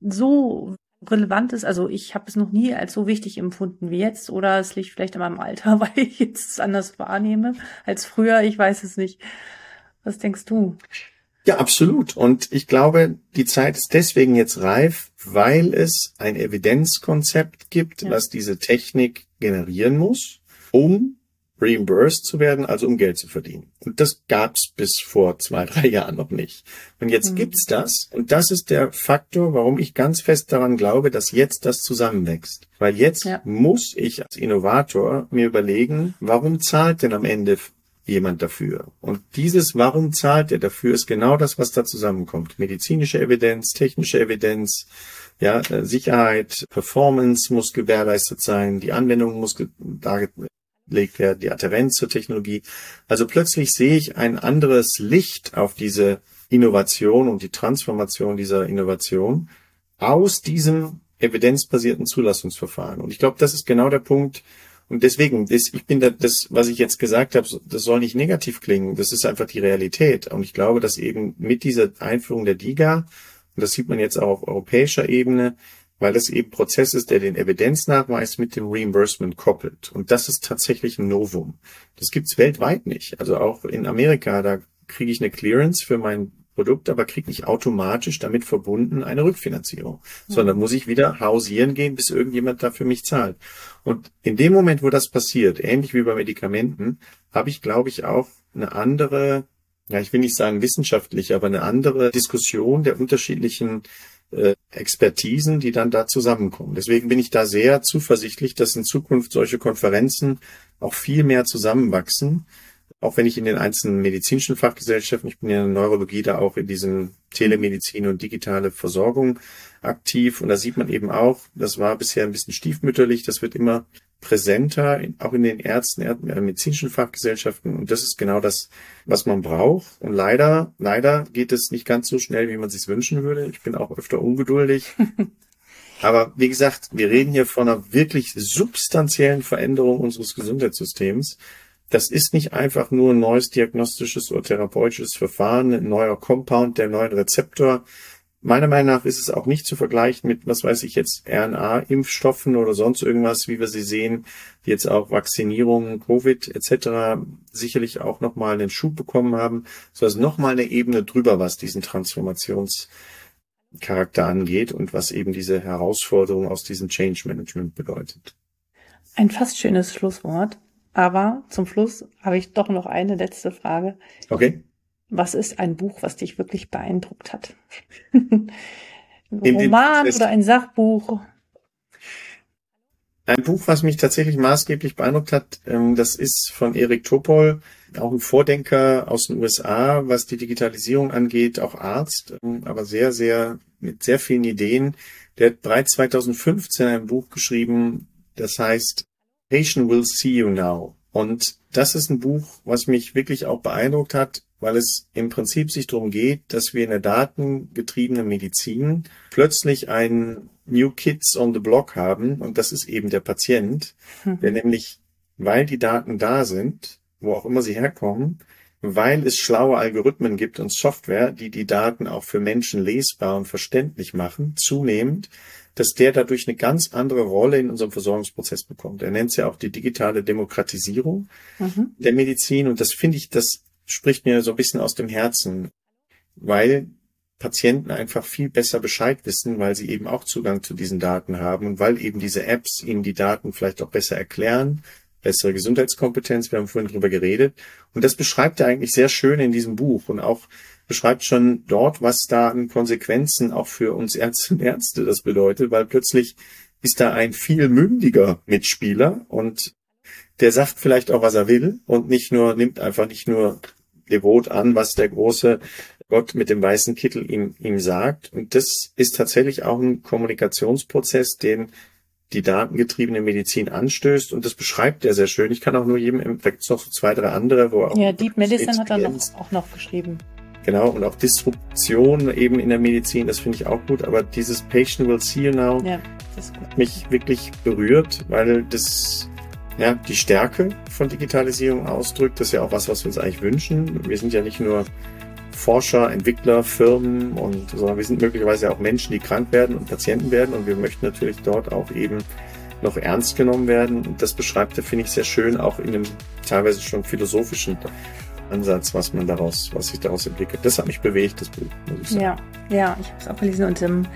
Speaker 1: so relevant ist. Also ich habe es noch nie als so wichtig empfunden wie jetzt oder es liegt vielleicht in meinem Alter, weil ich jetzt es anders wahrnehme als früher. Ich weiß es nicht. Was denkst du?
Speaker 2: Ja, absolut. Und ich glaube, die Zeit ist deswegen jetzt reif, weil es ein Evidenzkonzept gibt, ja. was diese Technik generieren muss, um reimbursed zu werden, also um Geld zu verdienen. Und das gab's bis vor zwei, drei Jahren noch nicht. Und jetzt mhm. gibt's das. Und das ist der Faktor, warum ich ganz fest daran glaube, dass jetzt das zusammenwächst. Weil jetzt ja. muss ich als Innovator mir überlegen, warum zahlt denn am Ende jemand dafür. Und dieses, warum zahlt er dafür, ist genau das, was da zusammenkommt. Medizinische Evidenz, technische Evidenz, ja, äh, Sicherheit, Performance muss gewährleistet sein, die Anwendung muss dargelegt werden, die Adherenz zur Technologie. Also plötzlich sehe ich ein anderes Licht auf diese Innovation und die Transformation dieser Innovation aus diesem evidenzbasierten Zulassungsverfahren. Und ich glaube, das ist genau der Punkt, und deswegen, das, ich bin da, das, was ich jetzt gesagt habe, das soll nicht negativ klingen. Das ist einfach die Realität. Und ich glaube, dass eben mit dieser Einführung der DIGA, und das sieht man jetzt auch auf europäischer Ebene, weil das eben Prozess ist, der den Evidenznachweis mit dem Reimbursement koppelt. Und das ist tatsächlich ein Novum. Das gibt's weltweit nicht. Also auch in Amerika, da kriege ich eine Clearance für mein Produkt, aber kriege nicht automatisch damit verbunden eine Rückfinanzierung, mhm. sondern muss ich wieder hausieren gehen, bis irgendjemand dafür mich zahlt. Und in dem Moment, wo das passiert, ähnlich wie bei Medikamenten, habe ich, glaube ich, auch eine andere, ja, ich will nicht sagen wissenschaftlich, aber eine andere Diskussion der unterschiedlichen äh, Expertisen, die dann da zusammenkommen. Deswegen bin ich da sehr zuversichtlich, dass in Zukunft solche Konferenzen auch viel mehr zusammenwachsen auch wenn ich in den einzelnen medizinischen Fachgesellschaften, ich bin ja in der Neurologie da auch in diesen Telemedizin und digitale Versorgung aktiv. Und da sieht man eben auch, das war bisher ein bisschen stiefmütterlich, das wird immer präsenter, auch in den Ärzten, medizinischen Fachgesellschaften. Und das ist genau das, was man braucht. Und leider, leider geht es nicht ganz so schnell, wie man sich wünschen würde. Ich bin auch öfter ungeduldig. Aber wie gesagt, wir reden hier von einer wirklich substanziellen Veränderung unseres Gesundheitssystems. Das ist nicht einfach nur ein neues diagnostisches oder therapeutisches Verfahren, ein neuer Compound, der neuen Rezeptor. Meiner Meinung nach ist es auch nicht zu vergleichen mit, was weiß ich jetzt, RNA-Impfstoffen oder sonst irgendwas, wie wir sie sehen, die jetzt auch Vaccinierungen, Covid etc. sicherlich auch nochmal einen Schub bekommen haben. So also nochmal eine Ebene drüber, was diesen Transformationscharakter angeht und was eben diese Herausforderung aus diesem Change Management bedeutet.
Speaker 1: Ein fast schönes Schlusswort. Aber zum Schluss habe ich doch noch eine letzte Frage.
Speaker 2: Okay.
Speaker 1: Was ist ein Buch, was dich wirklich beeindruckt hat? ein Roman oder ein Sachbuch?
Speaker 2: Ein Buch, was mich tatsächlich maßgeblich beeindruckt hat, ähm, das ist von Erik Topol, auch ein Vordenker aus den USA, was die Digitalisierung angeht, auch Arzt, ähm, aber sehr, sehr, mit sehr vielen Ideen. Der hat bereits 2015 ein Buch geschrieben, das heißt Patient Will See You Now. Und das ist ein Buch, was mich wirklich auch beeindruckt hat, weil es im Prinzip sich darum geht, dass wir in der datengetriebenen Medizin plötzlich einen New Kids on the Block haben und das ist eben der Patient, mhm. der nämlich, weil die Daten da sind, wo auch immer sie herkommen, weil es schlaue Algorithmen gibt und Software, die die Daten auch für Menschen lesbar und verständlich machen, zunehmend dass der dadurch eine ganz andere Rolle in unserem Versorgungsprozess bekommt. Er nennt es ja auch die digitale Demokratisierung mhm. der Medizin und das finde ich das spricht mir so ein bisschen aus dem Herzen, weil Patienten einfach viel besser Bescheid wissen, weil sie eben auch Zugang zu diesen Daten haben und weil eben diese Apps ihnen die Daten vielleicht auch besser erklären, bessere Gesundheitskompetenz, wir haben vorhin drüber geredet. Und das beschreibt er eigentlich sehr schön in diesem Buch und auch beschreibt schon dort, was da an Konsequenzen auch für uns Ärzte und Ärzte das bedeutet, weil plötzlich ist da ein viel mündiger Mitspieler und der sagt vielleicht auch, was er will und nicht nur, nimmt einfach nicht nur devot an, was der große Gott mit dem weißen Kittel ihm, ihm sagt. Und das ist tatsächlich auch ein Kommunikationsprozess, den die datengetriebene Medizin anstößt. Und das beschreibt er sehr schön. Ich kann auch nur jedem, gibt es noch so zwei, drei andere, wo auch.
Speaker 1: Ja, Deep Medicine hat er noch, auch noch geschrieben.
Speaker 2: Genau, und auch Disruption eben in der Medizin, das finde ich auch gut. Aber dieses Patient will see you now ja, mich wirklich berührt, weil das ja, die Stärke von Digitalisierung ausdrückt. Das ist ja auch was, was wir uns eigentlich wünschen. Wir sind ja nicht nur Forscher, Entwickler, Firmen und sondern wir sind möglicherweise auch Menschen, die krank werden und Patienten werden und wir möchten natürlich dort auch eben noch ernst genommen werden. Und das beschreibt er, finde ich, sehr schön, auch in einem teilweise schon philosophischen Ansatz, was man daraus, was sich daraus entwickelt. Das hat mich bewegt, das Buch,
Speaker 1: muss ich sagen. Ja, ja, ich habe es auch gelesen und ähm,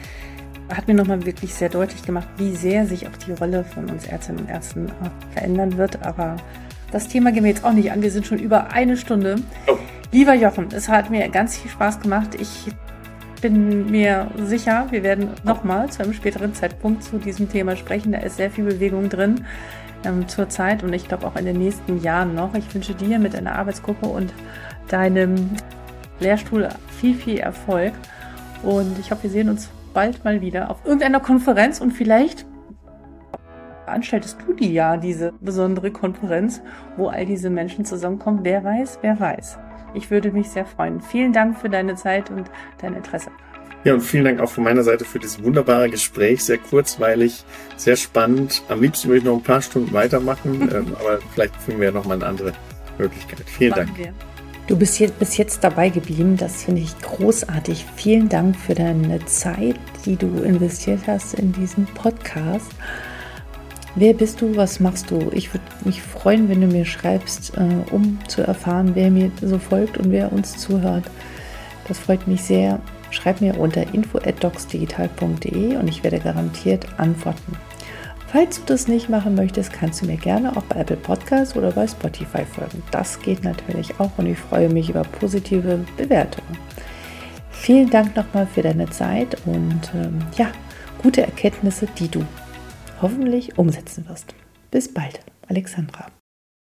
Speaker 1: hat mir nochmal wirklich sehr deutlich gemacht, wie sehr sich auch die Rolle von uns Ärztinnen und Ärzten verändern wird. Aber das Thema gehen wir jetzt auch nicht an. Wir sind schon über eine Stunde. Oh. Lieber Jochen, es hat mir ganz viel Spaß gemacht. Ich bin mir sicher, wir werden nochmal zu einem späteren Zeitpunkt zu diesem Thema sprechen. Da ist sehr viel Bewegung drin ähm, zurzeit und ich glaube auch in den nächsten Jahren noch. Ich wünsche dir mit deiner Arbeitsgruppe und deinem Lehrstuhl viel, viel Erfolg. Und ich hoffe, wir sehen uns bald mal wieder auf irgendeiner Konferenz und vielleicht veranstaltest du die ja, diese besondere Konferenz, wo all diese Menschen zusammenkommen. Wer weiß, wer weiß. Ich würde mich sehr freuen. Vielen Dank für deine Zeit und dein Interesse.
Speaker 2: Ja, und vielen Dank auch von meiner Seite für dieses wunderbare Gespräch. Sehr kurzweilig, sehr spannend. Am liebsten würde ich noch ein paar Stunden weitermachen, ähm, aber vielleicht finden wir ja noch mal eine andere Möglichkeit. Vielen Machen Dank. Wir.
Speaker 1: Du bist jetzt, bis jetzt dabei geblieben. Das finde ich großartig. Vielen Dank für deine Zeit, die du investiert hast in diesen Podcast. Wer bist du? Was machst du? Ich würde mich freuen, wenn du mir schreibst, äh, um zu erfahren, wer mir so folgt und wer uns zuhört. Das freut mich sehr. Schreib mir unter info@docsdigital.de und ich werde garantiert antworten. Falls du das nicht machen möchtest, kannst du mir gerne auch bei Apple Podcasts oder bei Spotify folgen. Das geht natürlich auch und ich freue mich über positive Bewertungen. Vielen Dank nochmal für deine Zeit und ähm, ja, gute Erkenntnisse, die du hoffentlich umsetzen wirst. Bis bald, Alexandra.